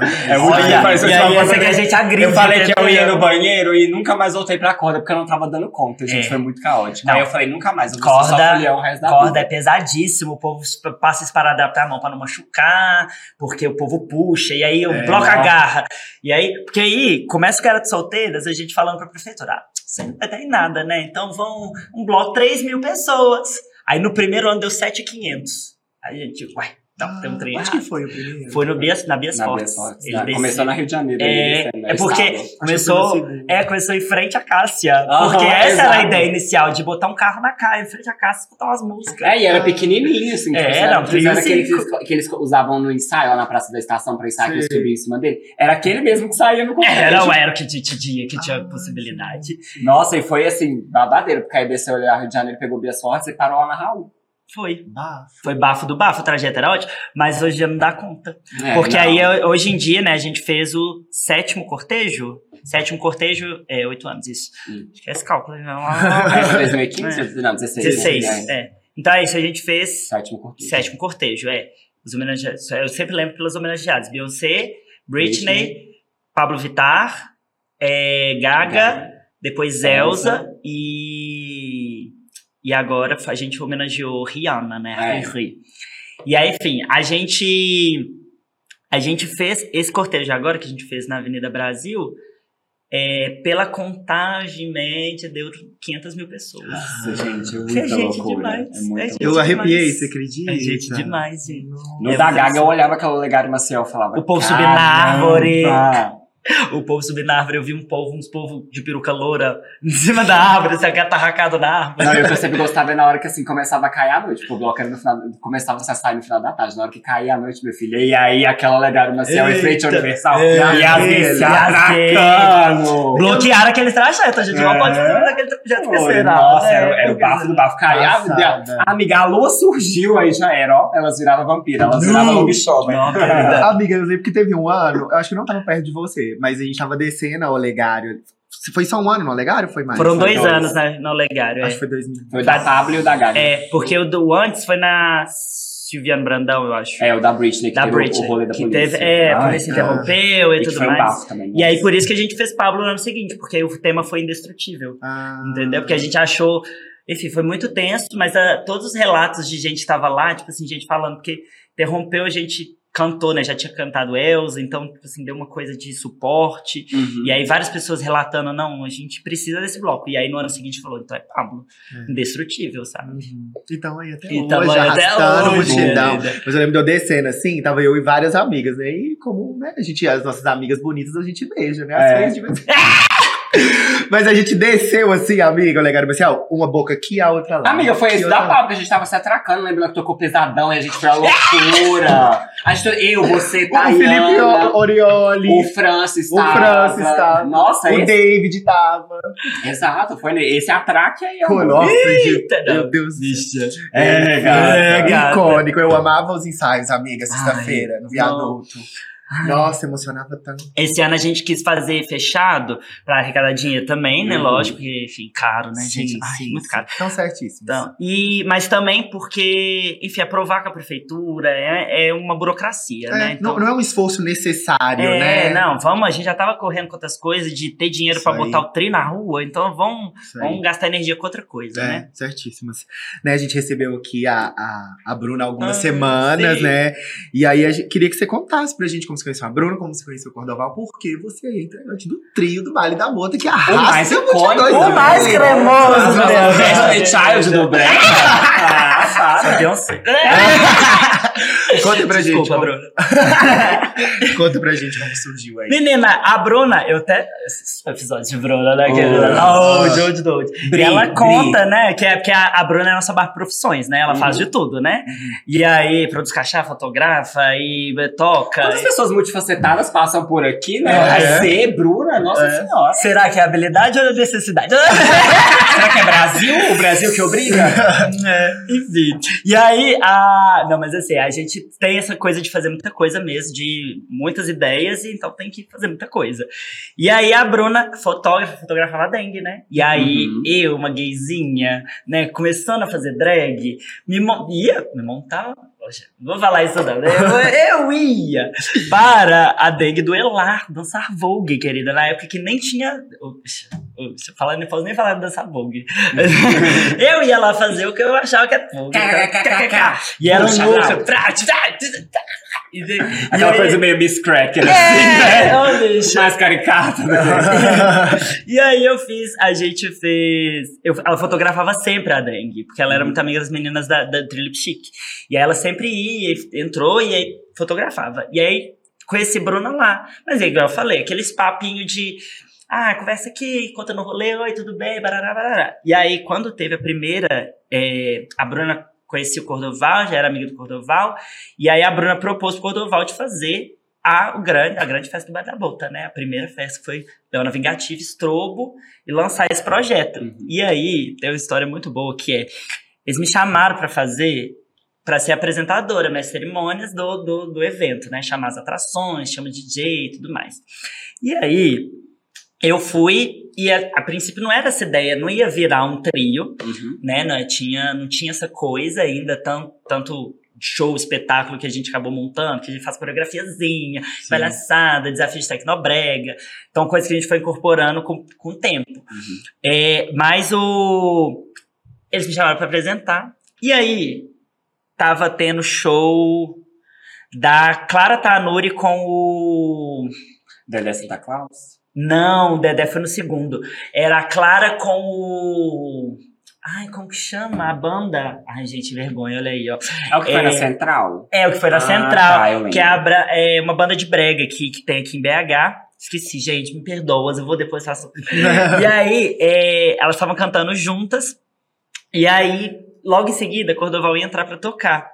É
e aí essa
abandonei.
que a gente agride.
Eu falei que eu ia no banheiro e nunca mais voltei pra corda porque eu não tava dando conta, gente.
É.
Foi muito caótico.
Não.
Aí eu falei, nunca mais. Eu vou ser só
Corda-
folião o resto da
Corda
vida.
é pesadíssimo, o povo passa esse para adaptar a mão pra não machucar, porque o povo puxa, e aí o
É,
bloco agarra. E aí, porque aí começa o cara de solteiras, a gente falando pra prefeitura, ah, você não vai dar em nada, né? Então vão um bloco 3 mil pessoas. Aí no primeiro ano deu 7,500. Aí a gente, ué, não, tem um trem
Acho que foi o primeiro.
Foi no Bias, na Bias
Na
Fortes. Ele desceu.
Começou na Rio de Janeiro.
É,
ele,
é porque começou, é, começou em frente à Cássia. Porque essa era a ideia inicial, de botar um carro na Cássia, em frente à Cássia, botar umas músicas.
É, e era pequenininho, assim.
É,
tipo,
era um
Fizeram
trio
aquele que eles, que eles usavam no ensaio, lá na Praça da Estação, pra ensaiar, que eles subiam em cima dele. Era aquele mesmo que saía no convite.
Era o Aero que tinha, que tinha
Ah,
possibilidade.
Nossa, e foi assim, babadeiro, porque aí desceu ali a Rio de Janeiro, pegou Bias Fortes e parou lá na Raul.
Foi.
Bafo.
Foi bafo do bafo, o trajeto era ótimo, mas hoje já não dá conta.
É,
Porque
não.
aí, hoje em dia, né, a gente fez o sétimo cortejo. Sétimo cortejo, é, oito anos, isso.
Hum.
Acho que é esse cálculo. Não,
É, 2015? Não, 16.
16,
né?
é. Então é isso, a gente fez
Sétimo cortejo.
sétimo cortejo, é. Os homenageados, eu sempre lembro pelas homenageadas. Beyoncé, Britney,
Britney.
Pablo Vittar, é, Gaga,
Gaga.
depois
Elsa.
Elsa e. E agora a gente homenageou Rihanna, né?
É.
E aí, enfim, a gente. A gente fez esse cortejo agora que a gente fez na Avenida Brasil. É, pela contagem média, deu 500 mil pessoas.
Nossa, gente, é
É
muita
gente
loucura.
demais,
É muito
é gente
Eu arrepiei,
demais.
você acredita?
É gente demais, gente.
No
É
da Gaga, eu olhava aquela Olegário Maciel e falava.
O povo subindo na árvore. O povo subindo na árvore, eu vi um povo, uns povos de peruca loura em cima da árvore, sabe, atarracado na árvore.
Não, eu que eu sempre gostava é na hora que assim começava a cair a noite. Tipo, o bloco era no final. Começava a sair no final da tarde. Na hora que caía a noite, meu filho. E aí aquela Olegário Maciel em frente ao. Universal.
É,
e
aquele,
aquele.
atracando.
Bloquearam aquele trajeto, a gente não
É.
pode fazer daquele trajeto que será.
Nossa, era, era o bafo do bafo. Caía.
Passada.
A amiga, a lua surgiu, aí já era, ó. Elas viravam vampira, elas viravam lobisomem.
Amiga, eu lembro que teve um ano, eu acho que não tava perto de você, mas a gente tava descendo a Olegário. Foi só um ano no Olegário ou foi mais?
Foram
Foi
dois
dois.
anos né, no Legário.
Acho
É.
que foi 2000.
Foi o da Pablo e o da Gaga.
é, porque o do antes foi na Silviano Brandão, eu acho.
É, o da Britney, que
da
teve
Britney.
o rolê da
que
polícia.
teve, é, a
Ai,
polícia
cara.
interrompeu e,
E que
tudo
um
mais.
também.
E aí, por isso que a gente fez Pablo no ano seguinte, porque o tema foi indestrutível.
Ah.
Entendeu? Porque a gente achou. Enfim, foi muito tenso, mas ah, todos os relatos de gente que tava lá, tipo assim, gente falando, porque interrompeu, a gente cantou, né? Já tinha cantado Elza, então, tipo assim, deu uma coisa de suporte.
Uhum.
E aí várias pessoas relatando, não, a gente precisa desse bloco. E aí no ano seguinte falou, então é Pablo.
É.
Indestrutível, sabe?
Uhum. Então aí até
Então,
hoje,
aí até hoje,
multidão.
querida.
Mas eu lembro de eu descendo assim, tava eu e várias amigas, né? E como, né, a gente, as nossas amigas bonitas, a gente beija, né? As
É.
de vez. Mas a gente desceu assim, amiga, legal, especial, uma boca aqui, a outra lá.
Amiga, foi esse da. Pablo que a gente tava se atracando, lembra que tocou pesadão e a gente foi a loucura. A gente, eu, você,
O Felipe
Tayana,
Orioli,
o Francis
o
tava.
Francis tava,
Nossa,
o
esse,
David tava.
exato, foi esse atraque aí.
Pô,
amor.
Nossa,
Eita, não.
meu Deus.
Bicha.
É, gata.
É, gata.
Icônico, eu amava os ensaios, amiga, sexta-feira, no viaduto. Nossa, emocionava tanto.
Esse ano a gente quis fazer fechado pra arrecadar dinheiro também, né?
Uhum.
Lógico, porque, enfim, caro, né,
Sim,
gente? Ai,
sim,
muito
sim.
caro.
Tão certíssimo.
Então, e, mas também porque, enfim, aprovar com a prefeitura é, é uma burocracia,
É,
né? Então,
não, não é um esforço necessário,
é,
né?
não, vamos, a gente já tava correndo com outras coisas de ter dinheiro
aí.
botar o tri na rua, então vamos, vamos gastar energia com outra coisa,
É,
né?
certíssimas. Né, a gente recebeu aqui a, a, a Bruna algumas
Ah,
semanas,
sim.
né? E aí a gente, queria que você contasse pra gente como você conheceu a Bruna, como você conheceu o Cordoval, porque você é integrante do trio do Baile da Bota, que arrasa
mais
multidões
icônico,
o mais cremoso,
nossas
Deus.
Destiny Child do Brega. Ah,
Só
fala.
Beyoncé.
Conta pra gente.
Desculpa,
como-
Bruna.
Conta pra gente como surgiu aí.
Menina, a Bruna, eu até. Esses episódios de Bruna, né? Que,
Oh.
oh, Joe de Doide.
Bri,
ela
Bri.
conta, né? Que, é, que a, a Bruna é a nossa barra de profissões, né? Ela faz de tudo, né? E aí, produz cachá, fotografa e toca.
Quantas pessoas multifacetadas passam por aqui, né?
É.
A C, Bruna, nossa
É.
senhora.
Será que é habilidade ou necessidade?
Será que é Brasil? O Brasil que obriga?
É, enfim. E aí, a. Não, mas assim, a gente tem essa coisa de fazer muita coisa mesmo, de muitas ideias, e então tem que fazer muita coisa. E aí a Bruna, fotógrafa, fotografava dengue, né? E aí
Uhum.
eu, uma gayzinha, né, começando a fazer drag, me ia me montar. Poxa, não vou falar isso não, né? Eu, eu ia para a dengue do Elar, dançar Vogue, querida, na época que nem tinha. Oxe, oxe, falar, não posso nem falar de dançar Vogue. eu ia lá fazer o que eu achava que era Vogue. E era um
Puxa,
E, de- e
Aquela
aí-
coisa meio Miss Cracker,
É,
assim, né?
bicho.
Mais caricata. né?
E aí eu fiz, a gente fez. eu- ela fotografava sempre a dengue, porque ela era muito amiga das meninas da, da Trilip Chic. E aí ela sempre ia, e entrou e aí fotografava. E aí conheci Bruna lá. Mas é igual eu falei, aqueles papinhos de. Ah, conversa aqui, conta no rolê, oi, tudo bem, barará, barará. E aí, quando teve a primeira, é, a Bruna conhecia o Cordoval, já era amiga do Cordoval, e aí a Bruna propôs pro Cordoval de fazer a, o grande, a grande festa do Bar da Bota, né? A primeira festa que foi Leona Vingativa, Estrobo, e lançar esse projeto.
Uhum.
E aí, tem uma história muito boa que é, eles me chamaram pra fazer, pra ser apresentadora nas cerimônias do, do, do evento, né? Chamar as atrações, chama DJ e tudo mais. E aí, eu fui, e a, a princípio não era essa ideia, não ia virar um trio,
Uhum.
né? Não tinha, não tinha essa coisa ainda, tão, tanto show, espetáculo que a gente acabou montando, que a gente faz coreografiazinha, palhaçada, desafio de tecnobrega. Então, coisa que a gente foi incorporando com, com o tempo.
Uhum.
É, mas o. Eles me chamaram pra apresentar. E aí, tava tendo show da Clara Tanuri com o.
Dedé Santa Claus?
Não, o Dedé foi no segundo. Era a Clara com o. Ai, como que chama a banda? Ai, gente, vergonha, olha aí, ó.
É o que foi
É.
na Central?
É, o que foi na
Ah,
Central,
tá,
que é, a Bra- é uma banda de brega que, que tem aqui em BH. Esqueci, gente, me perdoa, eu vou depois faço. e aí, é, elas estavam cantando juntas, e aí, logo em seguida, Cordoval ia entrar pra tocar.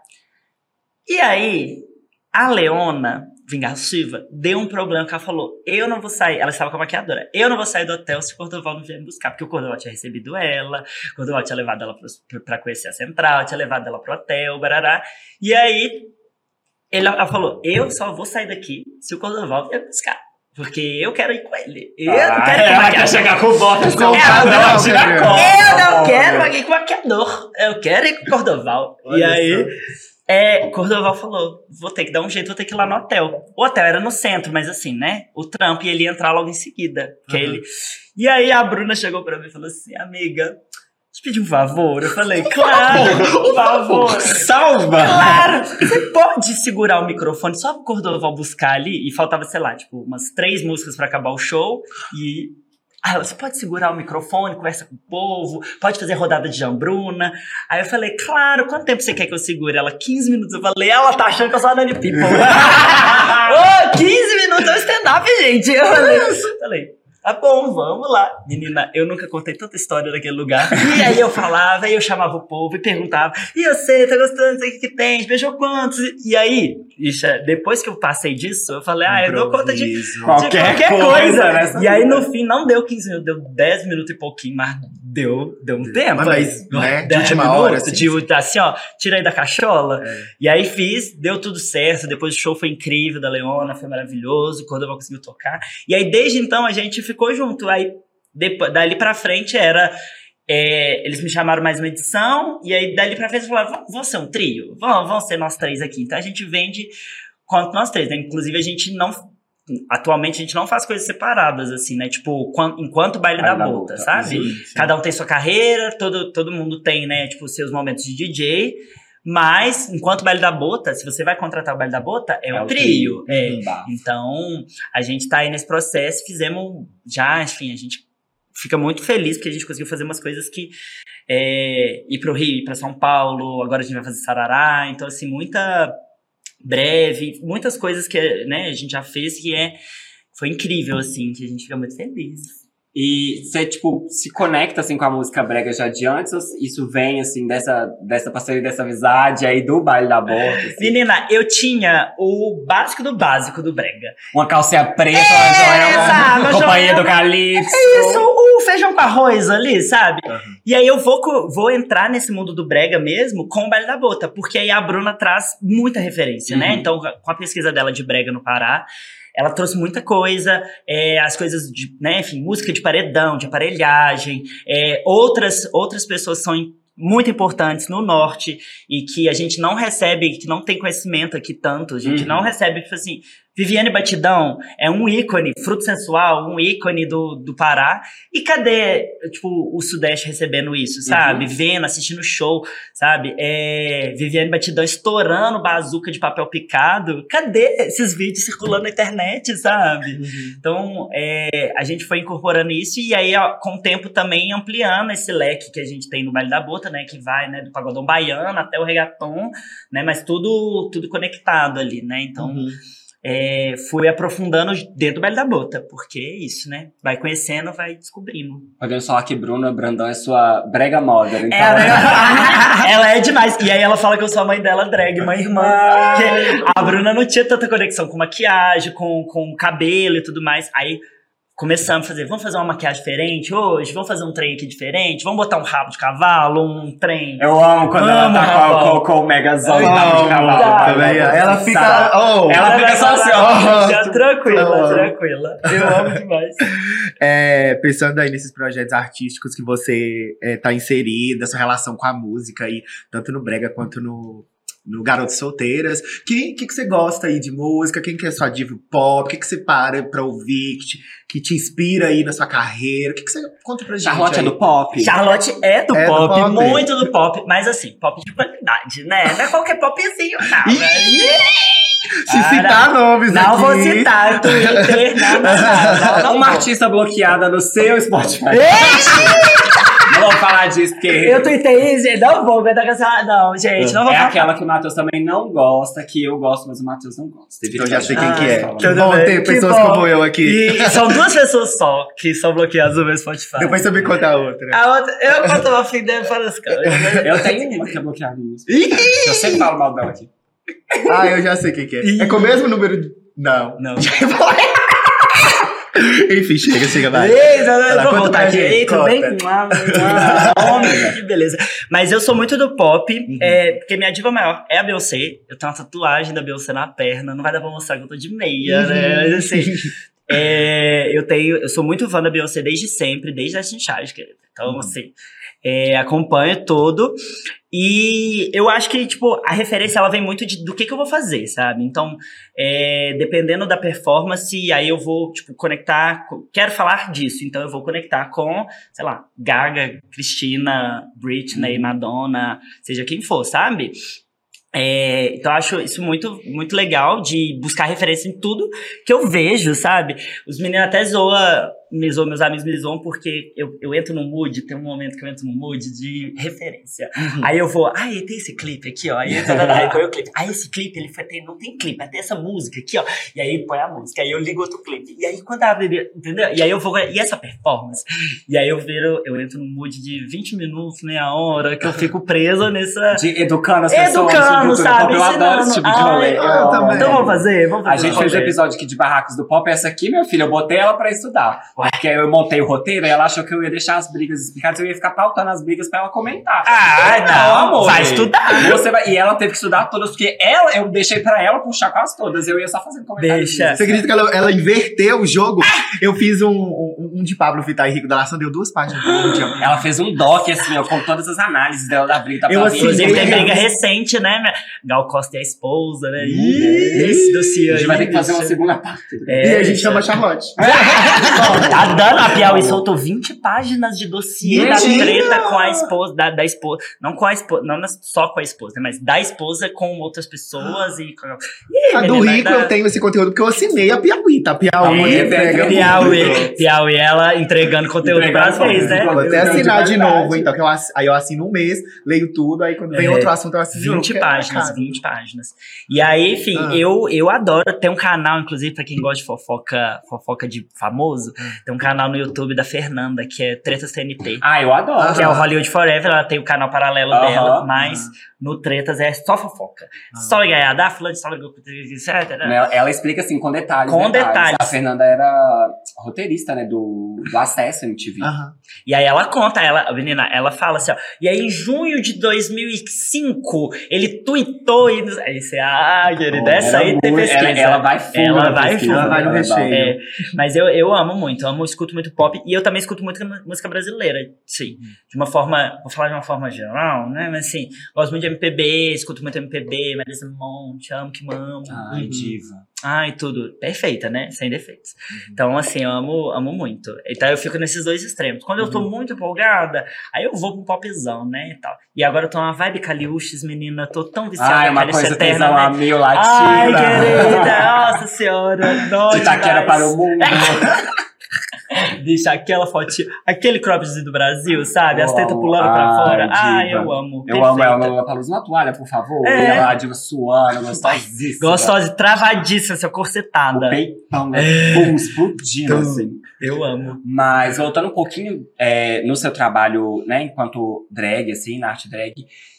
E aí, a Leona Vingativa deu um problema que ela falou: eu não vou sair. Ela estava com a maquiadora. Eu não vou sair do hotel se o Cordoval não vier me buscar. Porque o Cordoval tinha recebido ela, o Cordoval tinha levado ela pra conhecer a central, tinha levado ela pro hotel, barará. E aí, ela falou: eu só vou sair daqui se o Cordoval vier me buscar. Porque eu quero ir com ele. Eu não
Ah,
quero ir com
ela quer chegar com o Bottas
Com o
comprado, ela
padrão,
tira a cola.
Eu não quero ir com maquiador. Eu quero ir com Cordoval. e
Olha
aí,
só.
É, Cordoval falou: vou ter que dar um jeito, vou ter que ir lá no hotel. O hotel era no centro, mas assim, né? O Trump e ele ia entrar logo em seguida. Que
Uhum.
ele... E aí a Bruna chegou pra mim e falou assim: amiga, te pedir um favor? Eu falei, claro, por favor.
Salva!
Claro! Você pode segurar o microfone só pro Cordoval buscar ali? E faltava, sei lá, tipo, umas três músicas pra acabar o show. E. Ah, você pode segurar o microfone, conversa com o povo, pode fazer rodada de jambruna. Aí eu falei, claro, quanto tempo você quer que eu segure? Ela, 15 minutos. Eu falei, ela tá achando que eu sou a Nani People. Ô, 15 minutos é um stand-up, gente. Eu falei, falei, Tá bom, vamos lá. Menina, eu nunca contei tanta história naquele lugar. E aí eu falava, aí eu chamava o povo e perguntava: e você, tá gostando disso que tem? Beijou quantos? E aí, ixa, depois que eu passei disso, eu falei: ah, eu dou conta de, de
Qualquer
qualquer
coisa,
coisa.
nessa
E aí no fim não deu 15 minutos, deu 10 minutos e pouquinho, mas deu, deu um tempo.
Mas, né, de
10
última hora, assim,
de última- assim, ó, tira aí da cachola.
É.
E aí fiz, deu tudo certo. Depois o show foi incrível da Leona, foi maravilhoso. Quando eu conseguiu tocar. E aí desde então a gente ficou junto. Aí depois, dali pra frente era. é, eles me chamaram mais uma edição, e aí dali pra frente falaram: vamos, vamos ser um trio? Vamos, vamos ser nós três aqui. Então a gente vende quanto nós três, né? Inclusive a gente não. Atualmente a gente não faz coisas separadas, assim, né? Tipo, quan- enquanto baile
Baile
da
da
bota, sabe?
Sim, sim.
Cada um tem sua carreira, todo, todo mundo tem, né, tipo, seus momentos de DJ. Mas, enquanto o baile da bota, se você vai contratar o baile da bota, é,
É
um
o
trio.
trio.
É. Então, a gente tá aí nesse processo, fizemos já, enfim, a gente fica muito feliz porque a gente conseguiu fazer umas coisas que é, ir pro Rio, ir pra São Paulo, agora a gente vai fazer Sarará, então assim, muita breve, muitas coisas que né, a gente já fez que é foi incrível assim, que a gente fica muito feliz.
E você, tipo, se conecta, assim, com a música brega já de antes? Ou isso vem, assim, dessa, dessa parceria, dessa amizade aí do baile da bota? assim?
Menina, eu tinha o básico do básico do brega.
Uma calcinha preta,
É,
uma companhia do Calypso.
Isso, o feijão com arroz ali, sabe?
Aham.
E aí eu vou, vou entrar nesse mundo do brega mesmo com o baile da bota, porque aí a Bruna traz muita referência, né?
Uhum.
Então, com a pesquisa dela de brega no Pará, ela trouxe muita coisa, é, as coisas de, né, enfim, música de paredão, de aparelhagem, é, outras, outras pessoas são muito importantes no norte e que a gente não recebe, que não tem conhecimento aqui tanto, a gente
Uhum.
não recebe, tipo assim, Viviane Batidão é um ícone, fruto sensual, um ícone do, do Pará. E cadê, tipo, o Sudeste recebendo isso, sabe? Vendo, assistindo show, sabe? É, Viviane Batidão estourando bazuca de papel picado. Cadê esses vídeos circulando na internet, sabe? Então, é, a gente foi incorporando isso e aí, ó, com o tempo, também ampliando esse leque que a gente tem no Baile da Bota, né? Que vai, né, do pagodão baiano até o reggaeton, né? Mas tudo, tudo conectado ali, né? Então,
Uhum.
É, fui aprofundando dentro do Baile da Bota, porque é isso, né? Vai conhecendo, vai descobrindo.
Podemos falar que Bruna Brandão é sua brega modern. Então,
Ela, ela é demais. E aí ela fala que eu sou a mãe dela drag, mãe irmã.
Ah.
Porque a Bruna não tinha tanta conexão com maquiagem, com, com cabelo e tudo mais. Aí começamos a fazer, vamos fazer uma maquiagem diferente hoje? Vamos fazer um trem aqui diferente? Vamos botar um rabo de cavalo, um trem...
Eu amo quando
Amo,
ela tá com, com, com o megazão e
Amo,
rabo de cavalo.
tá,
também.
Ela
Ela fica. Oh,
Ela fica só assim, ó.
Fica tranquila,
Eu amo.
tranquila. Eu amo demais.
É, pensando aí nesses projetos artísticos que você é, tá inserida, sua relação com a música aí, tanto no Brega quanto no, no Garotas Solteiras. O que, que, que você gosta aí de música? Quem que é sua diva pop? O que, que você para pra ouvir? Que te, que te inspira aí na sua carreira? O que, que você conta pra gente?
Charlotte é
aí?
do pop.
Charlotte é do,
É do
pop,
pop.
muito do pop, mas assim, pop de qualidade, né? Não é qualquer popzinho, não.
Ih,
né?
Se
Para.
citar nomes
Não
aqui.
vou citar Twitter, não, não, não
Uma artista bloqueada no seu Spotify. Não vou falar disso, porque
Eu tuitei isso, gente, não vou aguentar cancelar, não, gente, não vou
é
falar.
aquela que o Matheus também não gosta, que eu gosto, mas o Matheus não gosta.
Então já sei quem
Ah,
que é. Que bom
bem,
ter
que
pessoas
bom.
como eu aqui.
E são duas pessoas só que são bloqueadas no meu Spotify.
Depois você me conta a outra.
A outra, eu conto uma fim dele para as coisas.
Eu tenho uma que é bloqueada nisso. Eu sempre falo mal dela aqui.
Ah, eu já sei quem que é. É com o mesmo número de... Não.
Não.
Enfim, chega, chega, vai.
Eita, eu
Ela
vou voltar aqui. Ei, tudo bem? Homem, que beleza. Mas eu sou muito do pop,
Uhum.
é, porque minha diva maior é a Beyoncé. Eu tenho uma tatuagem da Beyoncé na perna. Não vai dar pra mostrar que eu tô de meia, né?
Uhum.
Mas assim, é, eu tenho, eu sou muito fã da Beyoncé desde sempre, desde a Chinchage, querida. Então,
Uhum.
assim, é, acompanho todo. E eu acho que, tipo, a referência ela vem muito de, do que, que eu vou fazer, sabe? Então, é, dependendo da performance, aí eu vou, tipo, conectar. Quero falar disso, então eu vou conectar com, sei lá, Gaga, Cristina, Britney, Madonna, seja quem for, sabe? É, então eu acho isso muito, muito legal de buscar referência em tudo que eu vejo, sabe? Os meninos até zoam me zoam, meus amigos me zoam porque eu, eu entro no mood, tem um momento que eu entro no mood de referência.
Uhum.
Aí eu vou, ah, tem esse clipe aqui, ó. Aí, tá, tá, tá, aí põe o clipe. Aí esse clipe, ele foi, tem, não tem clipe, até essa música aqui, ó. E aí põe a música, aí eu ligo outro clipe. E aí quando abre, entendeu? E aí eu vou, e essa performance? E aí eu viro, eu entro no mood de 20 minutos, meia hora, que eu fico presa nessa.
De educando as pessoas.
Educando,
cultura
sabe?
Eu adoro esse tipo de rolê.
Então vamos fazer, vamos fazer.
A gente fez o
rolê.
episódio aqui de Barracos do Pop. Essa aqui, meu filho, eu botei ela pra estudar. Porque eu montei o roteiro e ela achou que eu ia deixar as brigas explicadas. Eu ia ficar pautando as brigas pra ela comentar.
Ah, não,
amor.
vai estudar.
Você vai, e ela teve que estudar todas, porque ela, eu deixei pra ela puxar quase todas. Eu ia só fazendo comentários.
Deixa.
Você acredita que ela, ela inverteu o jogo? Eu fiz um, um, um de Pablo Vittar e Rico da Nação, deu duas páginas.
Ela fez um doc, assim, ó, com todas as análises dela da briga. Tá
Eu,
pra
assim.
Inclusive, tem briga recente, né? Gal Costa e a esposa, né?
Ih,
Ih, Esse dossiê
A gente vai ter que fazer uma segunda parte.
É,
e a gente
deixa-
chama Charlotte.
Tá a Piauí soltou 20 páginas de dossiê da treta com a esposa, da, da esposa, não com a esposa, não só com a esposa, né, mas da esposa com outras pessoas e com... Ih,
A do Rico
da-
eu tenho esse conteúdo porque eu assinei a Piauí, tá? Piauí
É,
entrega
Piauí,
muito.
Piauí, ela entregando conteúdo
Entregando
pra vocês, né?
Vou até
de
assinar de
qualidade.
novo, então. Que eu ass- aí eu assino um mês, leio tudo, aí quando vem
É,
outro assunto eu assino de novo,
20
porque é
páginas,
marcado.
20 páginas. E aí, enfim,
Ah.
eu, eu adoro. Tem um canal, inclusive, pra quem gosta de fofoca, fofoca de famoso,
Ah.
Tem um canal no YouTube da Fernanda, que é Tretas TNT.
Ah, eu adoro.
Que é o Hollywood Forever, ela tem o canal paralelo
Aham.
dela, mas no Tretas é só fofoca.
Ah.
Só gaiada, fulano só etc.
Ela, ela explica assim, com detalhes.
Com detalhes.
A Fernanda era roteirista, né, do, do Acesso MTV.
E aí ela conta, ela, menina, ela fala assim, ó. E aí em junho de 2005, ele tweetou e. Aí você, ah, querida, essa aí tem
muito-
pesquisa.
Ela, ela vai full
Ela vai full.
Ela vai no recheio.
É, mas eu, eu amo muito, eu amo, escuto muito pop e eu também escuto muito música brasileira, sim. De uma forma, vou falar de uma forma geral, né? Mas assim, gosto muito de MPB, escuto muito MPB, Marisa Monte, amo que amo.
Ai,
Uhum.
diva.
Ai, tudo. Perfeita, né? Sem defeitos. Então, assim, eu amo, amo muito. Então eu fico nesses dois extremos. Quando eu tô muito empolgada, aí eu vou pro popzão, né? E, tal. e agora eu tô uma vibe Caliuches, menina. Tô tão viciada
Ai, uma coisa que
eterna, né?
mil
Ai,
latina.
querida, nossa senhora, nossa.
De Itaquera para o mundo.
Deixa aquela fotinha, aquele cropped do Brasil, sabe? As tetas pulando pra
Ai,
fora.
Diva.
eu amo.
Eu amo ela
perfeita.
no Lollapalooza. Uma toalha, por favor.
É.
E ela, a diva suando, gostosíssima.
Gostosa, travadíssima, seu
O
corsetada.
peitão, né?
É.
Pum, explodindo, assim.
Eu amo.
Mas voltando um pouquinho é, no seu trabalho, né, enquanto drag, assim, na arte drag,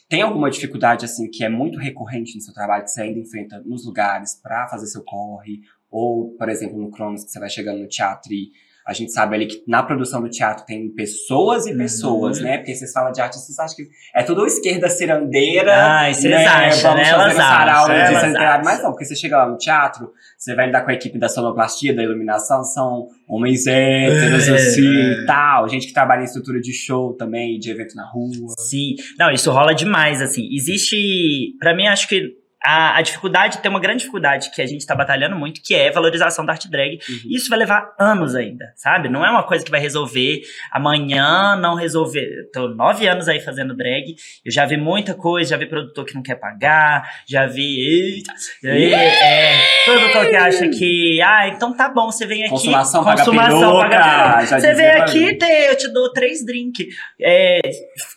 tem alguma dificuldade, assim, que é muito recorrente no seu trabalho, que você ainda enfrenta nos lugares pra fazer seu corre? Ou, por exemplo, no Cronos, que você vai chegando no teatro e a gente sabe ali que na produção do teatro tem pessoas e
Uhum.
pessoas, né? Porque vocês falam de arte, vocês acham que é tudo esquerda cirandeira.
Ai, vocês acham,
Vamos
né?
fazer
Elas
sarau
acham,
no
elas
centenário. Mas
acham.
não, porque você chega lá no teatro, você vai lidar com a equipe da sonoplastia, da iluminação, são homens héteros,
É.
assim, e tal. Gente que trabalha em estrutura de show também, de evento na rua.
Sim. Não, isso rola demais, assim. Existe. Pra mim, acho que a, a dificuldade, tem uma grande dificuldade que a gente tá batalhando muito, que é a valorização da arte drag.
Uhum.
Isso vai levar anos ainda, sabe? Não é uma coisa que vai resolver amanhã, não resolver. Tô nove anos aí fazendo drag. Eu já vi muita coisa, já vi produtor que não quer pagar, já vi. Eita, é, é, produtor que acha que. Ah, então tá bom, você vem aqui.
Consumação paga
consumação paga
já
Você vem aqui, tem- eu te dou três drinks. É,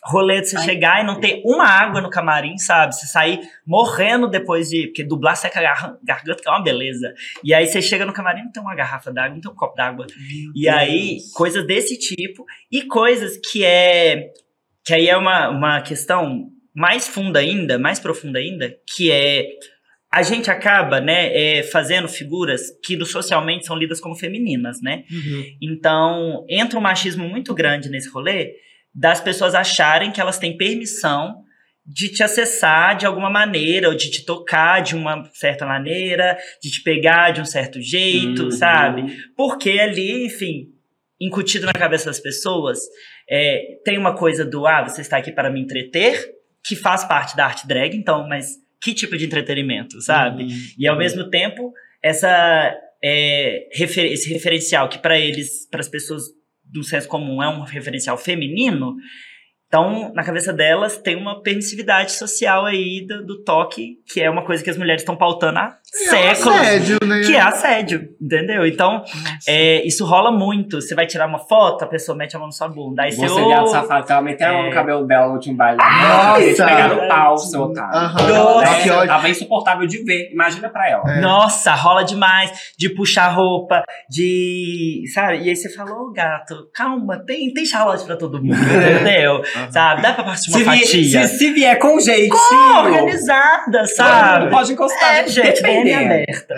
rolê de você
Ai.
chegar e não ter uma água no camarim, sabe? Você sair morrendo depois de. Porque dublar seca a gar- garganta, que é uma beleza. E aí você chega no camarim, não tem uma garrafa d'água, não tem um copo d'água. E aí, coisas desse tipo. E coisas que é. Que aí é uma, uma questão mais funda ainda, mais profunda ainda, que é. A gente acaba, né, é, fazendo figuras que do- socialmente são lidas como femininas, né?
Uhum.
Então, entra um machismo muito grande nesse rolê das pessoas acharem que elas têm permissão de te acessar de alguma maneira, ou de te tocar de uma certa maneira, de te pegar de um certo jeito,
Uhum.
sabe? Porque ali, enfim, incutido na cabeça das pessoas, é, tem uma coisa do, ah, você está aqui para me entreter, que faz parte da arte drag, então, mas que tipo de entretenimento, sabe?
Uhum.
E ao mesmo tempo, essa, é, refer- esse referencial que para eles, para as pessoas do senso comum, é um referencial feminino, então, na cabeça delas, tem uma permissividade social aí do, do toque, que é uma coisa que as mulheres estão pautando há séculos.
Assédio, né?
Que é assédio, entendeu? Então, é, isso rola muito. Você vai tirar uma foto, a pessoa mete a mão na sua bunda. Aí você,
Você, viado safado, que ela meteu a mão no
É.
cabelo dela no último baile.
Nossa!
Nossa! pegar no pau, seu otário.
Nossa,
que ódio.
Tava insuportável de ver. Imagina pra ela.
É.
Nossa, rola demais de puxar roupa, de. Sabe? E aí você fala, ô gato, calma, tem, tem Charlotte pra todo mundo, entendeu? Sabe? Dá pra partir uma
Se,
fatia.
se, se vier com jeitinho.
Organizada,
todo
sabe?
mundo Pode encostar.
É, gente, bem
dependendo.
aberta.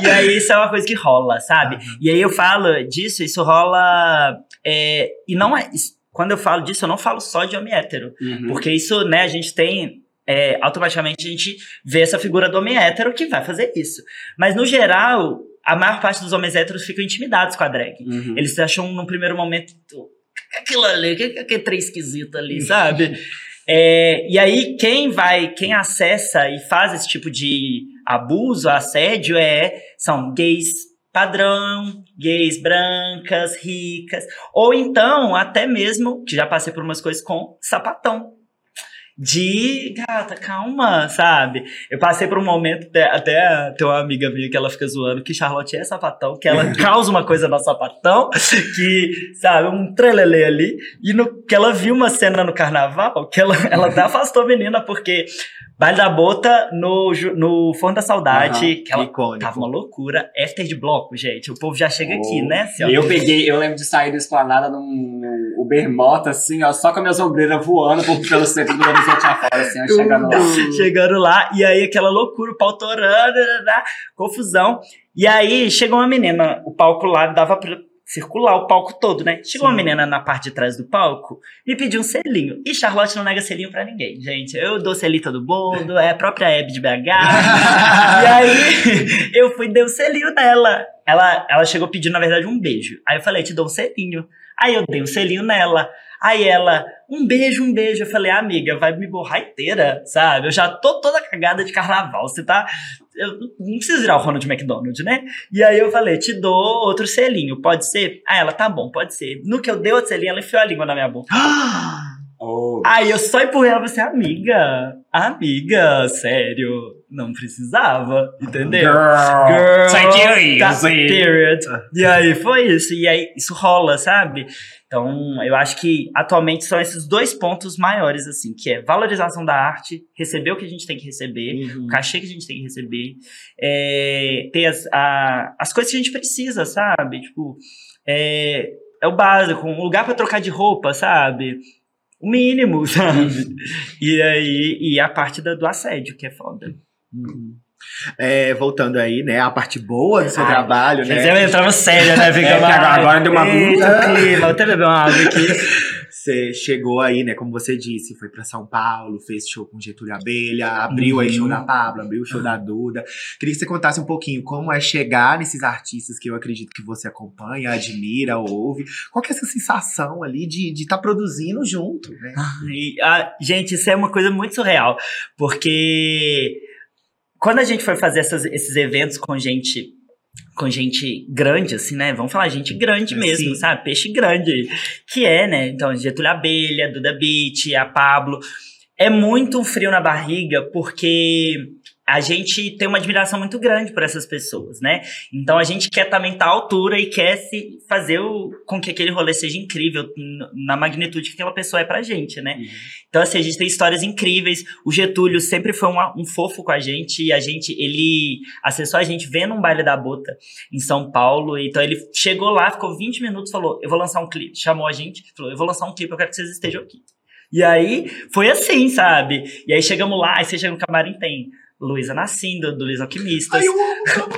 E aí isso é uma coisa que rola, sabe? E aí eu falo disso, isso rola. é, e não é. Quando eu falo disso, eu não falo só de homem hétero.
Uhum.
Porque isso, né, a gente tem. é, automaticamente a gente vê essa figura do homem hétero que vai fazer isso. Mas no geral, a maior parte dos homens héteros ficam intimidados com a drag.
Uhum.
Eles acham num primeiro momento aquilo ali, que trem esquisito ali, sabe? É, e aí, quem vai, quem acessa e faz esse tipo de abuso, assédio, é, são gays padrão, gays brancas, ricas, ou então, até mesmo, que já passei por umas coisas com sapatão. De, gata, calma, sabe? Eu passei por um momento, até, tem uma amiga minha que ela fica zoando que Charlotte é sapatão, que ela causa uma coisa no sapatão, que, sabe, um trelelê ali, e no, que ela viu uma cena no carnaval, que ela, ela até afastou a menina, porque Baile da Bota no, no Forno da Saudade,
Aham,
que ela
Icônico.
tava uma loucura, after de bloco, gente, o povo já chega aqui,
Oh.
né? assim, ó.
Eu peguei, eu lembro de sair do Esplanada num, num Uber Mota, assim, ó, só com a minha sombreira voando por, pelo centro do horizonte afora, assim, ó, chegando lá.
Chegando lá, e aí aquela loucura, o pau torando, né, confusão. E aí chegou uma menina, o palco lá dava pra circular o palco todo, né? Chegou uma menina na parte de trás do palco e pediu um selinho. E Charlotte não nega selinho pra ninguém, gente. Eu dou selinho todo mundo, é a própria Hebe de BH. e aí eu fui e dei um selinho nela. Ela, ela chegou pedindo, na verdade, um beijo. Aí eu falei, te dou um selinho. Aí eu dei um selinho nela. Aí ela, um beijo, um beijo. Eu falei, amiga, vai me borrar inteira, sabe? Eu já tô toda cagada de carnaval. Você tá. Eu não preciso virar o Ronald McDonald, né? E aí eu falei, te dou outro selinho, pode ser? Aí ela, tá bom, pode ser. No que eu dei outro selinho, ela enfiou a língua na minha boca.
Oh.
Aí eu só empurrei ela e falei, amiga, amiga, sério, não precisava, entendeu?
Girl.
Girl,
Sai que
tá,
isso.
period. E aí foi isso, e aí isso rola, sabe? Então, eu acho que atualmente são esses dois pontos maiores, assim, que é valorização da arte, receber o que a gente tem que receber,
Uhum.
o cachê que a gente tem que receber, é, ter as, a- as coisas que a gente precisa, sabe? Tipo, é, é o básico, um lugar pra trocar de roupa, sabe? O mínimo, sabe? E aí, e a parte da- do assédio, que é foda.
É, voltando aí, né? A parte boa do seu
Ai,
trabalho,
Quer
né?
dizer, entramos sério, né? Fica
É, agora- agora deu uma
multa.
clima, até beber uma água aqui.
Você chegou aí, né? Como você disse, foi pra São Paulo, fez show com Getúlio Abelha, abriu aí
Uhum.
show da Pablo, abriu o show da Duda. Queria que você contasse um pouquinho como é chegar nesses artistas que eu acredito que você acompanha, admira, ouve. Qual que é essa sensação ali de estar produzindo junto, né?
E, ah, gente, isso é uma coisa muito surreal, porque quando a gente foi fazer essas- esses eventos com gente com gente grande, assim, né? Vamos falar gente grande mesmo,
sim.
sabe? Peixe grande. Que é, né? Então, Getúlio Abelha, Duda Beat, a Pablo. É muito um frio na barriga, porque a gente tem uma admiração muito grande por essas pessoas, né? Então a gente quer também estar à altura e quer se fazer o, com que aquele rolê seja incrível na magnitude que aquela pessoa é pra gente, né? Então, assim, a gente tem histórias incríveis. O Getúlio sempre foi uma- um fofo com a gente. E a gente, ele acessou a gente vendo um baile da bota em São Paulo. Então, ele chegou lá, ficou 20 minutos, falou: Eu vou lançar um clipe. Chamou a gente, falou: Eu vou lançar um clipe, eu quero que vocês estejam aqui. E aí, foi assim, sabe? E aí, chegamos lá, aí você chega no camarim, tem Luísa Nascindo, do Luiz Alquimistas.
Ai.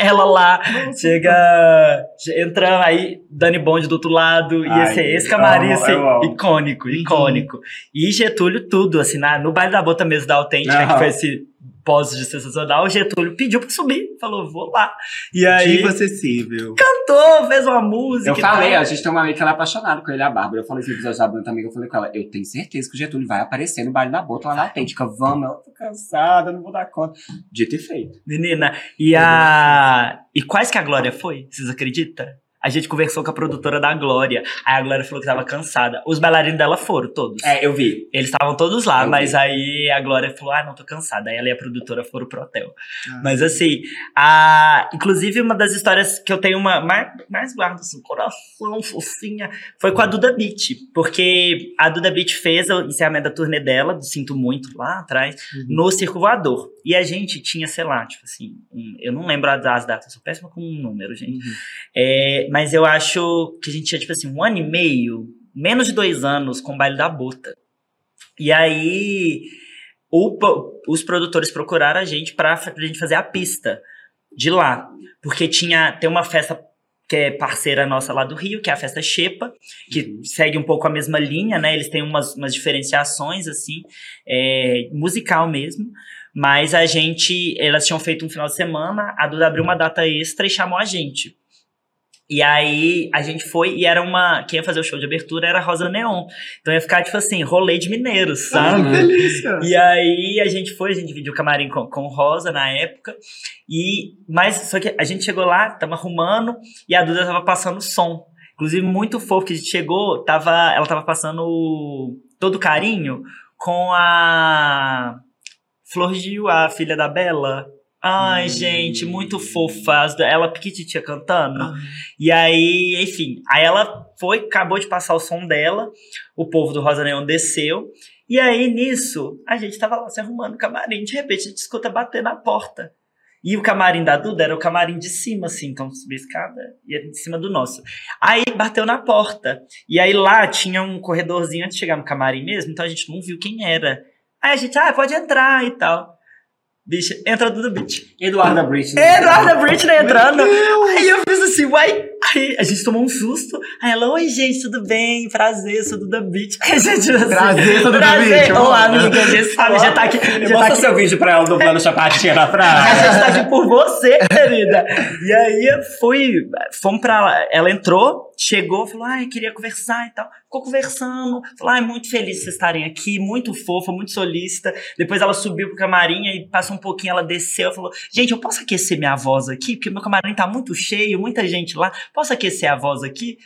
Ela lá, chega. Entra aí, Dani Bond do outro lado. e
Ai,
esse, esse camarim, assim,
eu amo.
icônico, icônico. E Getúlio, tudo, assim, na, no baile da bota mesmo da Autêntica,
Aham.
que foi esse pós de sensacional, o Getúlio pediu pra subir, falou, vou lá. E aí,
Diva acessível.
cantou, fez uma música.
Eu falei, a gente tem uma amiga que ela é apaixonada com ele, a Bárbara. Eu falei episódio da Bruna também, eu falei com ela, eu tenho certeza que o Getúlio vai aparecer no baile da bota lá na autêntica. Vamos, ela tô cansada, não vou dar conta. Dito e feito.
Menina, e a. E quais que a Glória foi? Vocês acreditam? A gente conversou com a produtora da Glória. Aí a Glória falou que tava cansada. Os bailarinos dela foram, todos.
É, eu vi.
Eles estavam todos lá,
Eu
mas
vi.
aí a Glória falou: ah, não, tô cansada. Aí ela e a produtora foram pro hotel.
Ah.
Mas assim, a... inclusive uma das histórias que eu tenho uma mais, mais guardo assim, coração, fofinha, foi com a Duda Beat. Porque a Duda Beat fez o encerramento da turnê dela, do Sinto Muito, lá atrás, no Circo Voador. E a gente tinha, sei lá, tipo assim, um- eu não lembro as datas, eu sou péssima com um número, gente. É, mas eu acho que a gente tinha, tipo assim, um ano e meio, menos de dois anos com o baile da bota. E aí, o os produtores procuraram a gente pra, pra gente fazer a pista de lá. Porque tinha, tem uma festa que é parceira nossa lá do Rio, que é a festa Xepa, que segue um pouco a mesma linha, né? Eles têm umas, umas diferenciações, assim, é, musical mesmo. Mas a gente, elas tinham feito um final de semana, a Duda abriu uma data extra e chamou a gente. E aí a gente foi e era uma. Quem ia fazer o show de abertura era a Rosa Neon. Então ia ficar, tipo assim, rolê de mineiros,
Ah,
sabe?
que delícia.
E aí a gente foi, a gente dividiu o camarim com, com Rosa na época. E, mas só que a gente chegou lá, tava arrumando, e a Duda tava passando som. Inclusive, muito fofo que a gente chegou, tava, ela tava passando todo carinho com a Flor Gil, a filha da Bela. Ai,
Hum.
gente, muito fofa. Ela piquititia cantando.
Ah.
E aí, enfim, aí ela foi, acabou de passar o som dela, o povo do Rosa Neon desceu, e aí nisso, a gente tava lá se arrumando o camarim, de repente a gente escuta bater na porta. E o camarim da Duda era o camarim de cima, assim, então subia a escada e era de cima do nosso. Aí bateu na porta, e aí lá tinha um corredorzinho antes de chegar no camarim mesmo, então a gente não viu quem era. Aí a gente, ah, pode entrar e tal. Bicho, entra a Duda Beat.
Eduarda Britney.
Eduarda Britney entrando.
Meu Deus.
Aí eu fiz assim, uai. Aí a gente tomou um susto. Aí ela, oi, gente, tudo bem? Prazer, sou Duda Beat. Aí a gente, assim,
Prazer, sou Duda
prazer.
Beat,
Ô,
ó.
amiga, a gente sabe, já tá aqui. Já tá
Mostra
aqui
seu vídeo pra ela dublando chapatinha na
a
praia.
gente tá aqui por você, querida. E aí fui, fomos pra lá. Ela entrou, chegou, falou, ai, queria conversar e tal. Ficou conversando. Falou, ai, muito feliz vocês estarem aqui, muito fofa, muito solícita. Depois ela subiu pro camarim e passou um pouquinho, ela desceu, falou, gente, eu posso aquecer minha voz aqui? Porque meu camarim tá muito cheio, muita gente lá. Posso aquecer a voz aqui?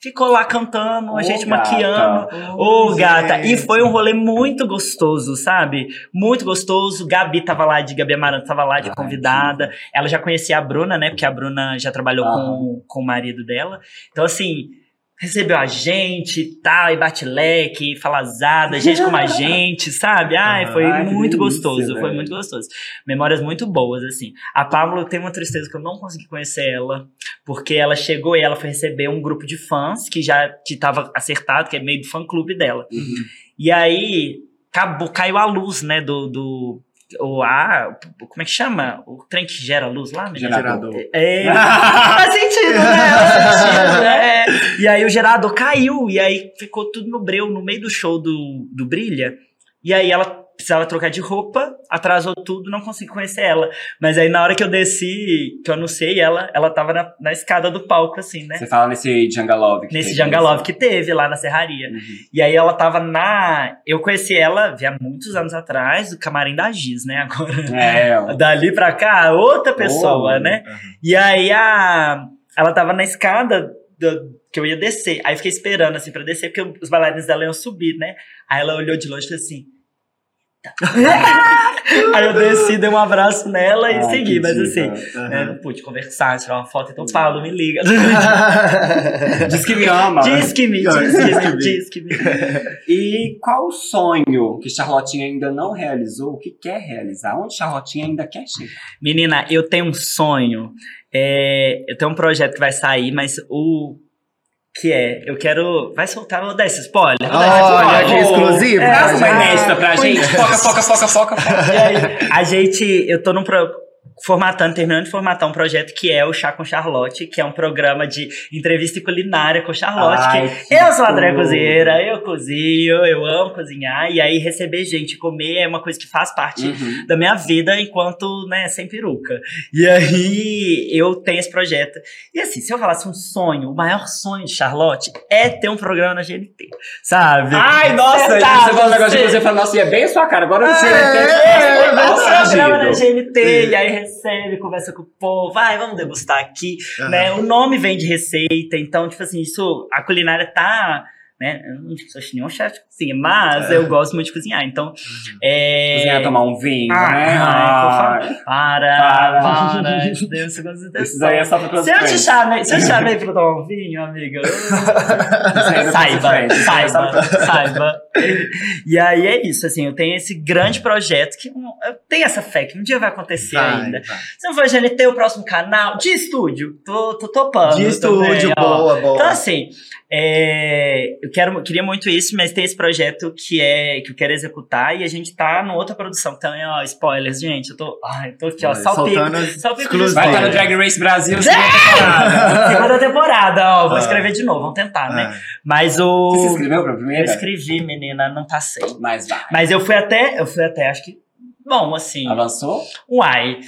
Ficou lá cantando, a gente
gata.
maquiando. Ô, gata, e foi um rolê muito gostoso, sabe? Muito gostoso. Gabi tava lá, de Gabi Amaranto tava lá de
Ai,
convidada. Ela já conhecia a Bruna, né? Porque a Bruna já trabalhou com, com o marido dela. Então, assim, recebeu a gente e tal, e bate leque, falazada, gente como a gente, sabe? Ai, foi
Ai,
muito
delícia,
gostoso, foi
velho.
muito gostoso. Memórias muito boas, assim. A Pablo tem uma tristeza que eu não consegui conhecer ela, porque ela chegou e ela foi receber um grupo de fãs que já que tava acertado, que é meio do fã-clube dela.
Uhum.
E aí acabou, caiu a luz, né, do. do o, a, como é que chama? O trem que gera luz lá, menina?
Gerador.
É, faz sentido, né? Faz sentido, né? E aí o gerador caiu, e aí ficou tudo no breu, no meio do show do, do Brilha. E aí ela precisava trocar de roupa, atrasou tudo, não consegui conhecer ela. Mas aí na hora que eu desci, que eu anunciei ela, ela tava na, na escada do palco, assim, né?
Você fala nesse Jangalove. que
Nesse
teve
Jangalove que teve lá na serraria.
Uhum.
E aí ela tava na. Eu conheci ela vi há muitos anos atrás, do camarim da Giz, né? Agora.
É.
Dali pra cá, outra pessoa,
Oh.
né?
Aham.
E aí a. Ela tava na escada do- que eu ia descer. Aí fiquei esperando, assim, pra descer, porque os bailarinos dela iam subir, né? Aí ela olhou de longe e fez assim. aí eu desci, dei um abraço nela e
Ai,
segui, mas assim. Né,
Aham.
não pude conversar, tirar uma foto, então Paulo, me liga.
Diz que me ama.
diz que me, diz que me, diz que me.
E qual o sonho que Charlotinha ainda não realizou, que quer realizar? Onde Charlotinha ainda quer chegar?
Menina, eu tenho um sonho. é, eu tenho um projeto que vai sair, mas o que é, eu quero. Vai soltar, vou dar esse spoiler. Vou dar
Olha, que exclusivo.
É,
uma inédita pra gente. Foca, foca, foca, foca, foca.
E aí, a gente, eu tô num pro- formatando, terminando de formatar um projeto que é o Chá com Charlotte, que é um programa de entrevista e culinária com Charlotte.
Ai,
que eu sou a André
tudo.
Cozinheira, eu cozinho, eu amo cozinhar, e aí receber gente, comer é uma coisa que faz parte
Uhum.
da minha vida enquanto, né, sem peruca. E aí eu tenho esse projeto. E assim, se eu falasse um sonho, o maior sonho de Charlotte é ter um programa na GNT, sabe?
Ai, nossa, você falou um negócio de
você-
você falou, nossa, e é bem a sua cara. Agora
É,
você
é,
vai ter
um programa na
Nossa,
GNT, e aí recebe, conversa com o povo, vai, vamos degustar aqui,
Aham.
né? O nome vem de receita, então, tipo assim, isso, a culinária tá, né? Eu não sou nenhum chefe de cozinha, mas
É.
eu gosto muito de cozinhar, então, é...
Cozinhar, tomar um vinho,
Ah,
né?
ai, por
Ah,
favor. Para,
Para.
para, Deus,
Isso daí é só pra
Se eu te chamei, se eu te chamei pra tomar um vinho, amiga,
é
saiba,
é
saiba, saiba. E aí é isso, assim, eu tenho esse grande projeto que eu tenho essa fé que um dia vai acontecer
Vai,
ainda.
vai.
Se não for GNT, o próximo canal, de estúdio, tô, tô topando.
De
também,
estúdio,
ó.
boa, boa.
Então, assim, é, eu quero, queria muito isso, mas tem esse projeto que é que eu quero executar e a gente tá numa outra produção também, ó, spoilers, gente. Eu tô, ai, eu tô aqui, ó,
Olha,
só o pico.
soltando as
Só o pico de
exclusivas.
Vai estar no
spoiler.
Drag Race Brasil, segunda temporada.
Segunda temporada, ó, vou
Ah.
escrever de novo, vamos tentar, né?
Ah,
Mas o.
Você se inscreveu pra
Eu
primeira?
escrevi, menina, não passei.
Mas vai.
Mas eu fui até, eu fui até, acho que. Bom, assim.
Avançou?
Uai.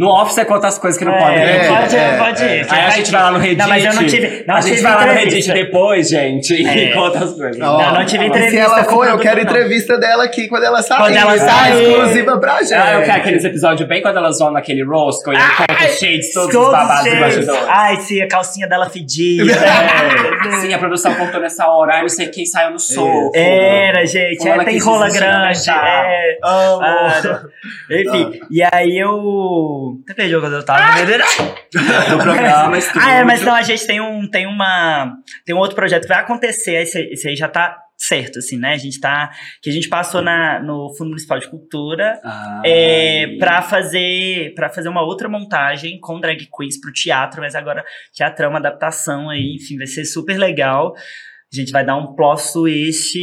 No off você conta as coisas que não
É,
podem.
É,
pode,
é,
pode
é.
ir.
Aí a gente vai lá no Reddit.
Não, mas eu não tive. Não
a gente
tive
vai lá no Reddit depois, gente, e
É.
conta as coisas.
Ó,
Não, não tive
Se
entrevista
ela
com
for, eu quero
não.
entrevista dela aqui quando ela sair.
Quando ela
tá?
sair.
Exclusiva pra gente.
Ah, eu quero aqueles episódios bem quando elas vão naquele rosco e aí conta os shades, todos os babados do bastidor.
Ai, se a calcinha dela fedia.
É. Sim, a produção contou nessa hora, aí não sei quem saiu no soco.
Era, gente. É, tem rola
não
grande. É.
Amo.
Ah, enfim, e aí eu. Até perdi quando eu tava.
Do programa, estúdio.
ah, é, mas não, a gente tem um, tem uma. Tem um outro projeto que vai acontecer, esse, esse aí já tá certo, assim, né? A gente tá. Que a gente passou na, no Fundo Municipal de Cultura.
Ai.
É, pra fazer para fazer uma outra montagem com drag queens pro teatro, mas agora teatro é uma adaptação aí, enfim, vai ser super legal. A gente vai dar um plot twist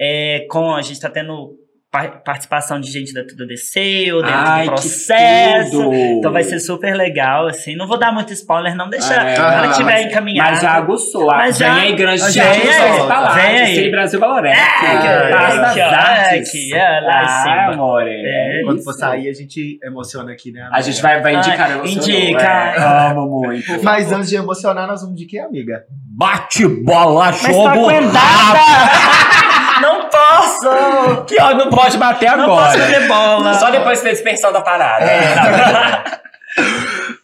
é, com a gente tá tendo participação de gente da Tudo Desceu dentro
Ai,
do processo. Então vai ser super legal, assim. Não vou dar muito spoiler, não. Deixa
É,
ah,
tiver
mas-
encaminhada.
Mas já aguçou.
Mas já-
vem aí, grande
Vem aí,
só tá lá.
vem aí.
Cine Brasil Valorante.
É, é, é, que- é, lá em
Ah, amore.
É.
Quando for sair, a gente emociona aqui, né?
A gente vai, vai indicar.
Ah, indica.
É, amo muito.
Mas antes de emocionar, nós vamos de quê, amiga?
Bate bola,
Mas tá
Que ó, não pode bater
Não
agora.
posso beber bola!
Só depois da dispersão da parada.
É,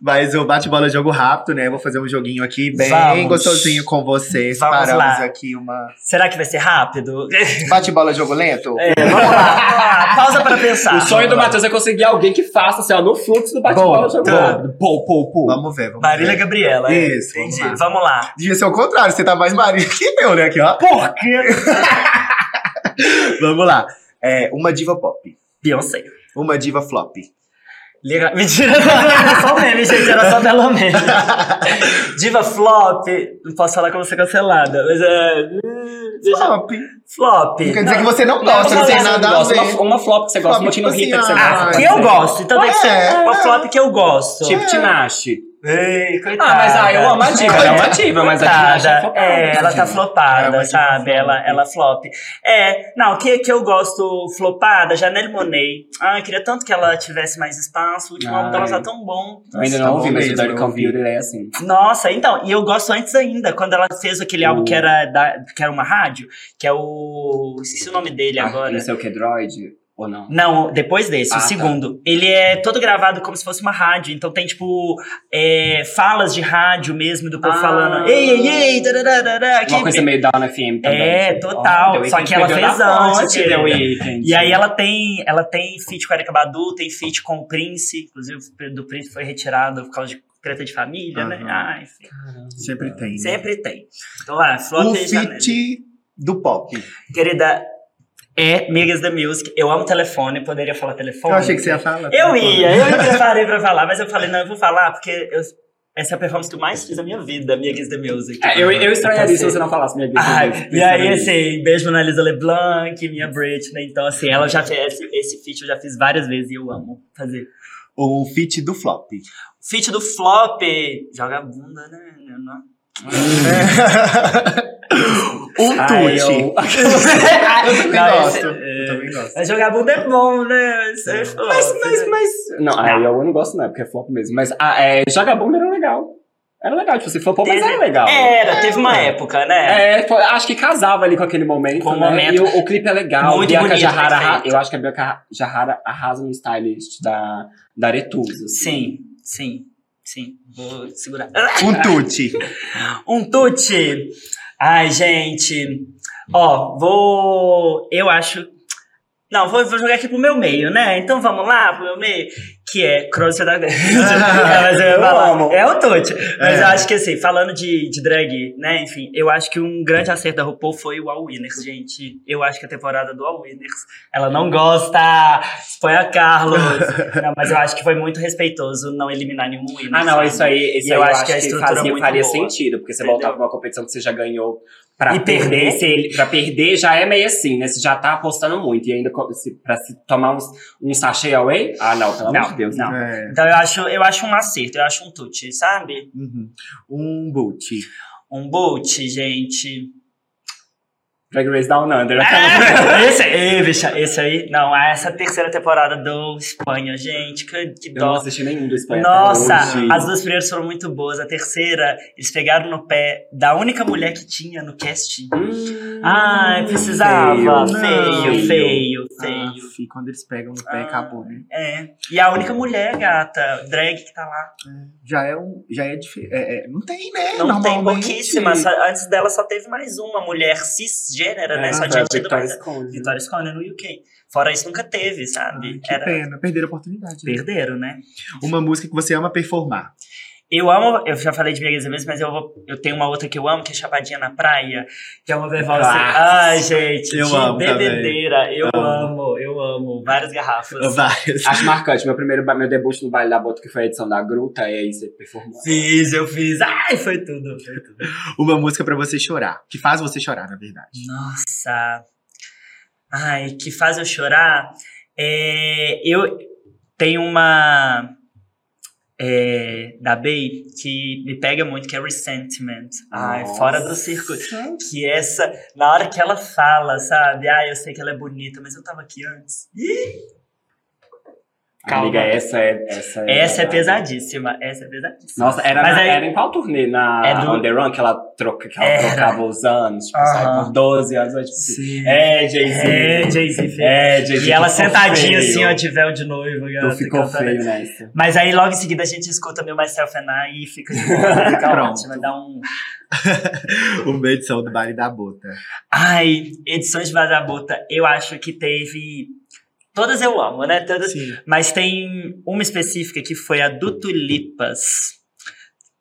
Mas o bate-bola é jogo rápido, né? Vou fazer um joguinho aqui bem
Vamos.
gostosinho com vocês.
Vamos
Paramos
lá.
aqui uma.
Será que vai ser rápido?
Bate-bola jogo lento?
É, vamos lá, vamos lá. Pausa pra pensar.
O sonho do Matheus é conseguir alguém que faça, assim, ó, no fluxo do bate-bola jogo
Tá.
rápido. Pô, pô, pô.
Vamos ver, vamos
Marília
ver.
Gabriela. é.
Isso,
Entendi. Vamos lá.
Devia ser o contrário, você tá mais Marília que eu, né? Aqui, ó.
Por quê?
Vamos lá. É, uma diva pop.
Beyoncé.
Uma diva flop.
Liga... Mentira, não, era só meme, gente. Era só belo meme. Diva flop. Não posso falar que eu vou ser cancelada, mas é. Deixa-
Flop.
Flop.
Não quer dizer que você não
Não,
gosta, não,
não,
tem
não,
nada a ver.
Uma, uma flop que você gosta,
Flop,
uma Tino
tipo
Rita que você
assim,
gosta.
ah,
Que eu gosto, então tem que ser
É,
uma
é.
flop que eu gosto.
Tipo Tinashe.
Ei, coitada.
Ah, mas ah, eu amo a diva, ela é uma diva, mas a Tinashe é
Coitada.
flopada.
É, ela tá
É
flopada,
diva
sabe? Ela, ela flop. É, não, que, que eu gosto flopada, Janelle Monet. Ah, eu queria tanto que ela tivesse mais espaço. O último álbum dela tá tão bom.
Eu ainda
Tá
não
bom
ouvi, mas o Dirty. Computer é assim.
Nossa, então, e eu gosto antes ainda, quando ela fez aquele álbum
O-
que era, da, que era uma rádio, que é o. Esqueci o nome dele
Ah,
agora.
Não sei o que, Droid, ou não?
Não, depois desse,
Ah,
o
tá.
segundo. Ele é todo gravado como se fosse uma rádio. Então tem, tipo, é, falas de rádio mesmo, do povo
Ah.
falando. Ei, ei, ei,
Uma coisa meio Down FM também.
É,
tipo,
total.
The
Só que ela fez antes,
The. Weeknd.
E aí ela tem, ela tem feat com a Erika Badu, tem feat com o Prince. Inclusive, o do Prince foi retirado por causa de treta de família, né?
Aham.
Ah, enfim.
Sempre tem. né?
Sempre tem. Então, lá, Flop
O
e Janelle.
feat do pop.
Querida, é Migas da Music. Eu amo telefone, poderia falar telefone.
Eu achei que você ia falar.
Eu ia, eu me preparei pra falar, mas eu falei, não, eu vou falar porque eu- essa é a performance que eu mais fiz na minha vida, Migas da Music.
É, eu, eu estranharia se
Passei.
você não falasse minha
Ai,
vida.
e aí, assim, beijo na Lisa LeBlanc, minha Britney. Então, assim, ela já fez esse, esse feat, eu já fiz várias vezes e eu amo fazer.
O feat do flop.
Feat do Flop, joga a bunda, né? Não.
Um
Ai,
tute.
eu-
Eu também
Não,
gosto.
esse-
Eu também gosto.
Mas jogar bunda é bom, né? Isso é flop,
Mas, mas,
né?
mas. Não, aí eu não gosto, não, é porque é flop mesmo. Mas ah, é, Jagabunda era legal. Era legal, tipo, for pô, mas era legal.
Era, teve uma época, né?
É, foi- acho que casava ali com aquele momento.
Com o
né?
momento.
E o, o clipe é legal.
Muito
Bianca
bonito,
Jahara, arra- eu acho que a Bianca Jahara arrasa no stylist da, da Aretusa. assim.
Sim, sim, sim. Vou segurar.
Um tute.
Um tute. Ai, gente. Ó, vou. Eu acho. Não, vou, vou jogar aqui pro meu meio, né? Então vamos lá pro meu meio. Que é Cross da É, mas eu, falar, é o Tute. Mas
É.
eu acho que assim, falando de, de drag, né? Enfim, eu acho que um grande acerto da RuPaul foi o All Winners, gente. Eu acho que a temporada do All Winners, ela não gosta. Expõe a Carlos. Não, mas eu acho que foi muito respeitoso não eliminar nenhum winner.
Ah, não,
sabe?
isso aí, isso aí
eu
eu
acho
acho
que a
que,
estrutura
fazia, faria
boa.
Sentido, porque você
Entendeu?
voltar pra uma competição que você já ganhou pra
E
perder,
perder?
se ele, pra perder já é meio assim, né? Você já tá apostando muito. E ainda se, pra se tomar uns, um sachê away? Ah, não, pelo amor
Não,
de Deus.
não.
É.
Então eu acho, eu acho um acerto, eu acho um tute, sabe?
Uhum. Um boot.
Um boot, gente.
Drag Race Down Under.
É, esse, ei, bicha, esse aí. Não, essa terceira temporada do Espanha, gente. Que, que
Eu não
dó.
assisti nenhum do Espanha.
Nossa,
hoje.
as duas primeiras foram muito boas. A terceira, eles pegaram no pé da única mulher que tinha no casting.
Hum,
Ai, precisava.
Não.
Feio, feio, feio.
Ah, fi, quando eles pegam no pé,
Ah.
acabou, né?
É. E a única mulher, gata, drag que tá lá.
Já é um. Já é diferente. não tem, né?
Não tem pouquíssimas. Só- Antes dela só teve mais uma mulher cisgênera, né?
É,
Só
foi
tinha
a
tido
Victoria
mais-
Scone.
Vitória Scone no UK. Fora isso, nunca teve,
Ai,
sabe?
que
Era...
pena. Perderam a oportunidade. né?
Perderam, né?
Uma música que você ama performar.
Eu amo, eu já falei de Bigas vezes, mas eu, vou, eu tenho uma outra que eu amo, que é Chapadinha na Praia, que é uma assim.
Clássico.
Ai, gente,
Eu amo
bebedeira. Eu
Amo.
amo, eu amo. Várias garrafas.
Várias.
Acho marcante. Meu primeiro meu debut no baile da bota, que foi a edição da Gruta, e aí você performou.
Fiz, eu fiz. Ai, foi tudo, foi tudo.
Uma música pra você chorar. Que faz você chorar, na verdade.
Nossa. Ai, que faz eu chorar. É, eu tenho uma é, da Bey que me pega muito, que é Resentment. Ai,
Nossa.
fora do circuito. Que essa, na hora que ela fala, sabe? Ah, eu sei que ela é bonita, mas eu tava aqui antes. Ih, Calma.
Amiga, essa é. Essa é,
essa é pesadíssima, essa é pesadíssima.
Nossa, era, na-
aí-
era em qual turnê? Na
É do-
On The Run, que ela, troca, que ela
Era.
trocava os anos, tipo,
Aham.
sai por 12 anos, tipo
Sim.
É, Jay-Z.
É, Jay-Z.
É, Jay-Z.
E ela
tu
sentadinha
feio.
assim, ó, de véu de noiva.
Tu
gata,
ficou feio nessa.
Mas aí logo em seguida a gente escuta meu Myself and I e fica de boa, fica
Pronto.
ótimo, dá um...
Uma edição do Baile da Bota.
Ai, edições de Vazabota, eu acho que teve... Todas eu amo, né? Todas...
Sim.
Mas tem uma específica que foi a do Tulipas.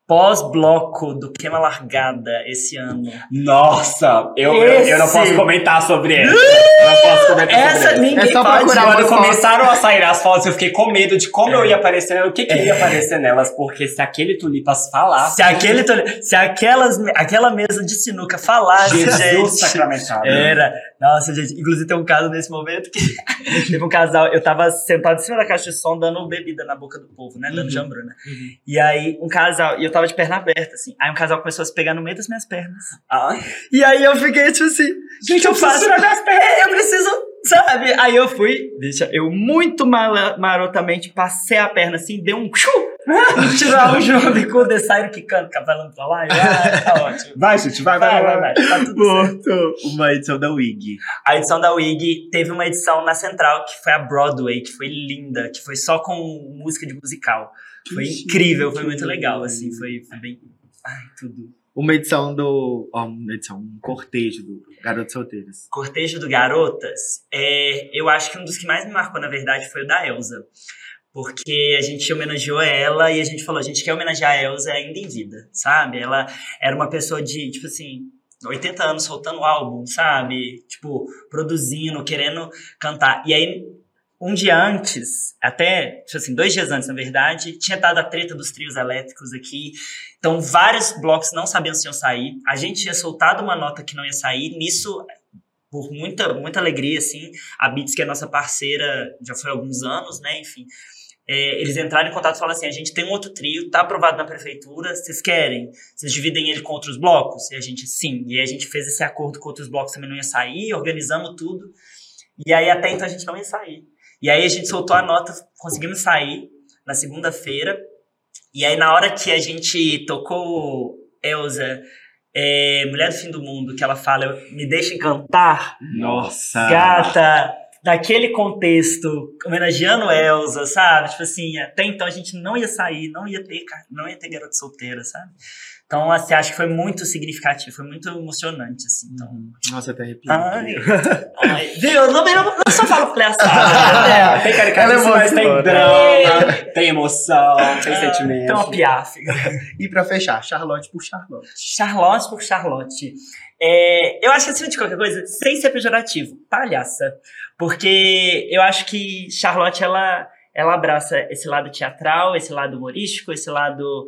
Pós-bloco do Queima Largada esse ano.
Nossa, eu, eu, eu não posso comentar sobre ela. Eu não posso comentar
Essa
sobre ela.
ninguém
É só
pode...
procurar
Quando
fotos.
começaram a sair as fotos, eu fiquei com medo de como
É.
eu ia aparecer nelas, o que, que ia aparecer nelas, porque se aquele Tulipas falasse,
Se, aquele, se aquelas, aquela mesa de sinuca falasse,
Jesus
gente...
sacramentado.
Era. Nossa, gente. Inclusive tem um caso nesse momento que teve um casal. Eu tava sentado em cima da caixa de som dando bebida na boca do povo, né? Dando
Uhum.
jambruna. né?
Uhum.
E aí um casal. E eu tava de perna aberta, assim. Aí um casal começou a se pegar no meio das minhas pernas.
Ai,
E aí eu fiquei tipo assim.
gente, eu faço tirar minhas pernas.
É, eu preciso. Sabe? Aí eu fui. Deixa. Eu muito mala- marotamente passei a perna assim, dei um. Chu, tirar o jogo com o The Sairo quicando, cavalando pra lá. Ah, tá ótimo.
Vai, gente, vai,
Vai, vai, vai. Tá tudo certo.
Uma edição da Wig.
A edição da Wig teve uma edição na Central, que foi a Broadway, que foi linda, que foi só com música de musical. Foi incrível, foi muito legal, assim, foi, foi bem. Ai, tudo.
Uma edição do. Ó, uma edição, um cortejo do Garotos Solteiros.
Cortejo do Garotas, é, eu acho que um dos que mais me marcou, na verdade, foi o da Elsa. Porque a gente homenageou ela e a gente falou, a gente quer homenagear a Elsa ainda em vida, sabe? Ela era uma pessoa de, tipo assim, 80 anos soltando álbum, sabe? Tipo, produzindo, querendo cantar. E aí, um dia antes, até, tipo assim, dois dias antes, na verdade, tinha dado a treta dos trios elétricos aqui. Então, vários blocos não sabiam se iam sair. A gente tinha soltado uma nota que não ia sair. Nisso, por muita, muita alegria, assim, a Beats, que é nossa parceira, já foi há alguns anos, né? Enfim. é, eles entraram em contato e falaram assim: a gente tem um outro trio, tá aprovado na prefeitura, vocês querem? Vocês dividem ele com outros blocos? E a gente, sim. E a gente fez esse acordo com outros blocos também não ia sair, organizamos tudo. E aí até então a gente não ia sair. E aí a gente soltou a nota, conseguimos sair na segunda-feira. E aí, na hora que a gente tocou Elza, é, Mulher do Fim do Mundo, que ela fala, me deixa encantar,
Nossa.
gata, daquele contexto, homenageando Elza, sabe? Tipo assim, até então a gente não ia sair, não ia ter, não ia ter garota solteira, sabe? Então, assim, acho que foi muito significativo, foi muito emocionante, assim. Então,
Nossa, até arrepio.
ai, ai, viu? Não, não, eu só falo palhaçada.
É, tem caricatice,
Ela é
mas tem
emocionante.
drama, tem emoção, tem sentimento.
Então, uma piafe.
E pra fechar, Charlotte por Charlotte.
Charlotte por Charlotte. É, eu acho que acima de qualquer coisa, sem ser pejorativo, palhaça. Porque eu acho que Charlotte, ela, ela abraça esse lado teatral, esse lado humorístico, esse lado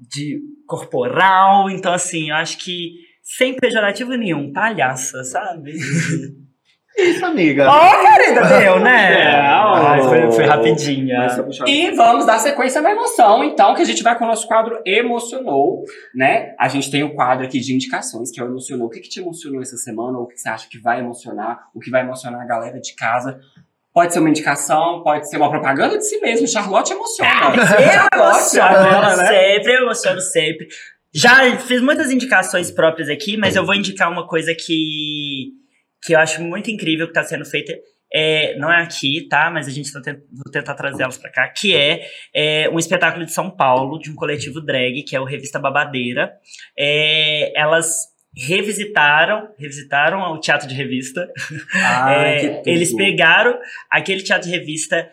de corporal. Então, assim, eu acho que sem pejorativo nenhum, palhaça, sabe?
Isso, amiga.
Ó, querida, deu, né?
É,
Ai, foi, foi rapidinha.
E vamos dar sequência na emoção, então, que a gente vai com o nosso quadro Emocionou, né? A gente tem o quadro aqui de indicações, que é o Emocionou. O que, que te emocionou essa semana? Ou o que você acha que vai emocionar? O que vai emocionar a galera de casa? Pode ser uma indicação, pode ser uma propaganda de si mesmo. Charlotte emociona.
Eu
Charlotte, adora,
emociono
né?
sempre, eu emociono sempre. Já fiz muitas indicações próprias aqui, mas eu vou indicar uma coisa que, que eu acho muito incrível que está sendo feita. É, não é aqui, tá? Mas a gente tá tent- vou tentar trazer elas pra cá, que é, é um espetáculo de São Paulo, de um coletivo drag, que é o Revista Babadeira. É, elas revisitaram, revisitaram o teatro de revista.
Ai,
É, eles pegaram aquele teatro de revista,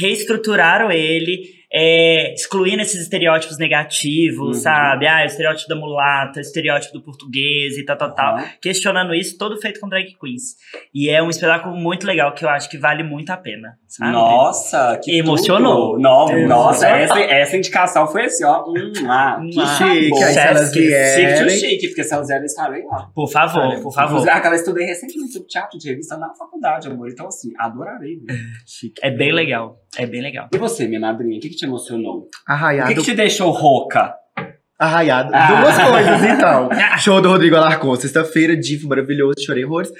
reestruturaram ele, é, excluindo esses estereótipos negativos,
Uhum.
sabe? Ah, o estereótipo da mulata, o estereótipo do português e tal, tal, tal.
Aham.
Questionando isso, todo feito com drag queens. E é um espetáculo muito legal que eu acho que vale muito a pena, sabe?
Nossa, que
Emocionou.
tudo. Não,
Emocionou.
nossa, essa, essa indicação foi assim, ó. Hum, ah, que.
Chique, aí se elas
Chique,
Chique porque se elas vierem estarem lá.
Por favor, por favor.
Inclusive, aquela estudei recentemente sobre teatro de revista na faculdade, amor. Então, assim, adorarei.
Chique.
É bem legal, é bem legal.
E você, minha madrinha, o que, que te emocionou? O
Arraiado.
que, que te deixou rouca?
Arraiado.
Ah.
Duas coisas, então. Show do Rodrigo Alarcon, sexta-feira, divo maravilhoso, chorei horrores.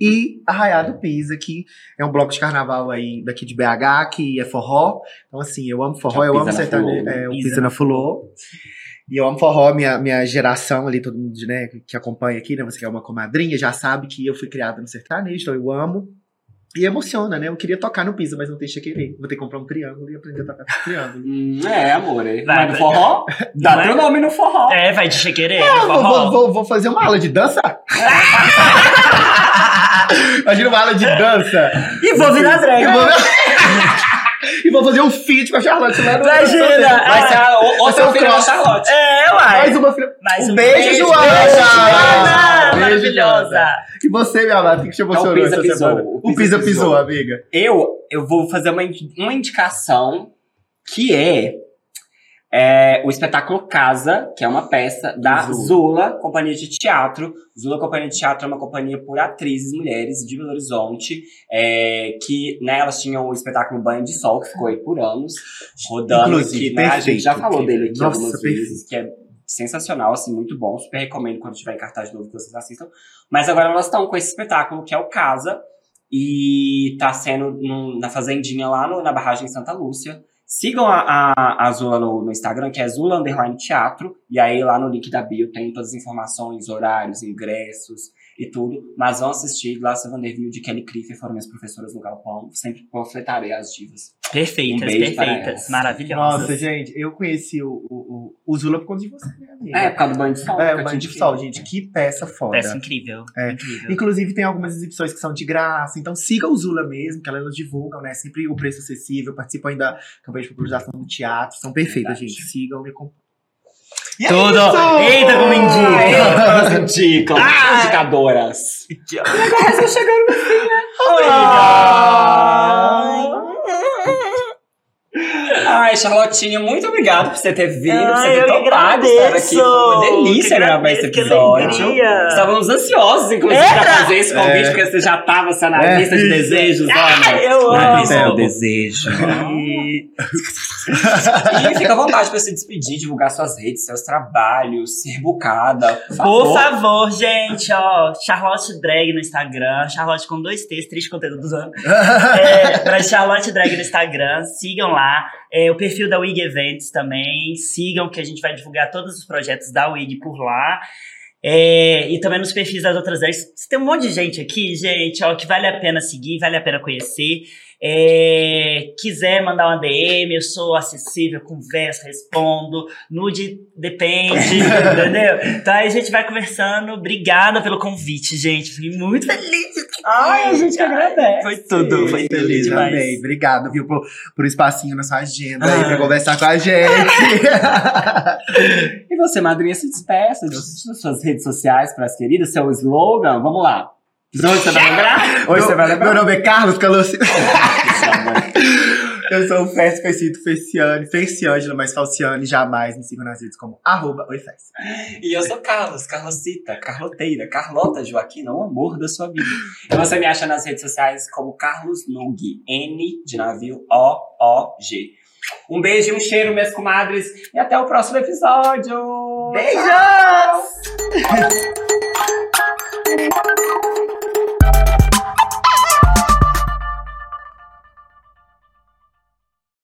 E Arraiado Pisa, que é um bloco de carnaval aí daqui de BH, que é forró. Então, assim, eu amo forró,
É o
eu amo sertanejo.
Fulô.
É, o
Pisa
Pisa na Fulô. E eu amo forró, minha, minha geração ali, todo mundo né, que acompanha aqui, né? Você que é uma comadrinha, já sabe que eu fui criada no sertanejo, então eu amo. E emociona, né? Eu queria tocar no Pisa, mas não deixa querer. Vou ter que comprar um triângulo e aprender a tocar com triângulo.
Hum, é, amor. É.
Vai,
Vai no forró? Dá
Vai.
teu nome no forró.
É, vai de chequerê,
Ah,
no
vou,
forró.
vou, vou, vou fazer uma aula de dança? Imagina uma aula de dança.
E vou virar drag.
E vou, fazer um feat com a Charlotte
Imagina!
Vai ser a, o-
Vai
outra filha da. Charlotte.
É, uai.
Mais uma filha.
Mais
um beijo,
beijo,
Joana!
beijo, Joana! Maravilhosa!
E você, minha amada, o que te emocionou
Pisa
essa
pisou,
semana?
o Pisa pisou.
pisou, amiga.
Eu, eu vou fazer uma, uma indicação que é, é o espetáculo Casa, que é uma peça da
Zula.
Zula, Companhia de Teatro. Zula Companhia de Teatro é uma companhia por atrizes mulheres de Belo Horizonte, é, que né, elas tinham o espetáculo Banho de Sol, que ficou aí por anos, rodando
Inclusive,
aqui, né? A gente já
perfeito,
falou dele aqui
Nossa,
algumas
perfeito.
vezes, que é sensacional, assim, muito bom. Super recomendo quando tiver em cartaz de novo que vocês assistam. Mas agora elas estão com esse espetáculo que é o Casa. E tá sendo num- na fazendinha lá no- na barragem Santa Lúcia. Sigam a, a, a Zula no, no Instagram, que é Zula Underline Teatro. E aí lá no link da bio tem todas as informações, horários, ingressos e tudo. Mas vão assistir Glácia Vanderbilt de Kelly Cliffer, foram minhas professoras no Galpão. Sempre panfletarei as divas.
Perfeitas,
Um
perfeitas, maravilhosas.
Nossa, gente, eu conheci o, o, o, Zula por conta de você, né, amiga?
É, por causa do banho de sol.
É, o Banho de. Sol, gente. Que peça foda.
Peça incrível,
É.
incrível.
Inclusive, tem algumas exibições que são de graça. Então, siga o Zula mesmo, que elas divulgam, né? Sempre o preço acessível. Participam ainda da campanha de popularização do teatro. São perfeitas,
Verdade.
gente. Sigam e acompanhem. E é
Tudo.
isso!
Eita, como indica.
Elas indicam,
Ah!
indicadoras. Ai, Charlotinha, muito obrigado por você ter vindo, por você
Ai,
ter topado estar aqui. Foi uma delícia
Que
gravar esse episódio. Estávamos ansiosos, inclusive,
Era?
pra fazer esse convite,
É.
porque você já estava assim, na
É.
lista de desejos, olha.
eu
Na
amo.
lista do desejo. E... e fica à vontade para se despedir, divulgar suas redes, seus trabalhos, ser bucada. Por favor.
Por favor, gente, ó, Charlotte Drag no Instagram, Charlotte com dois T's, triste conteúdo dos anos. É, pra Charlotte Drag no Instagram, sigam lá, É, o perfil da WIG Events também. Sigam que a gente vai divulgar todos os projetos da WIG por lá. É, e também nos perfis das outras 10. Tem um monte de gente aqui, gente, ó, que vale a pena seguir, vale a pena conhecer. É, quiser mandar uma DM, eu sou acessível, converso, respondo. Nude depende, entendeu? Então aí a gente vai conversando. Obrigada pelo convite, gente. Fiquei muito feliz.
Ai, a gente agradece.
Foi tudo, foi tudo
Feliz
demais.
também. Obrigado, viu, por, por espacinho na sua agenda aí
Ah.
pra conversar com a gente.
E você, madrinha, se despeça de de suas redes sociais para as queridas, seu slogan. Vamos lá. Hoje você vai lembrar? Hoje você vai
Meu
lembrar?
nome é Carlos Calossi. Eu sou o Fes Fecito Feciane, Feciângela, mas Falciane, jamais me sigam nas redes como arroba.
E eu sou Carlos, Carlosita, Carloteira, Carlota Joaquina, o amor da sua vida. E você me acha nas redes sociais como Carlos Lug, N de navio, O-O-G. Um beijo e um cheiro, minhas comadres, e até o próximo episódio!
Beijos!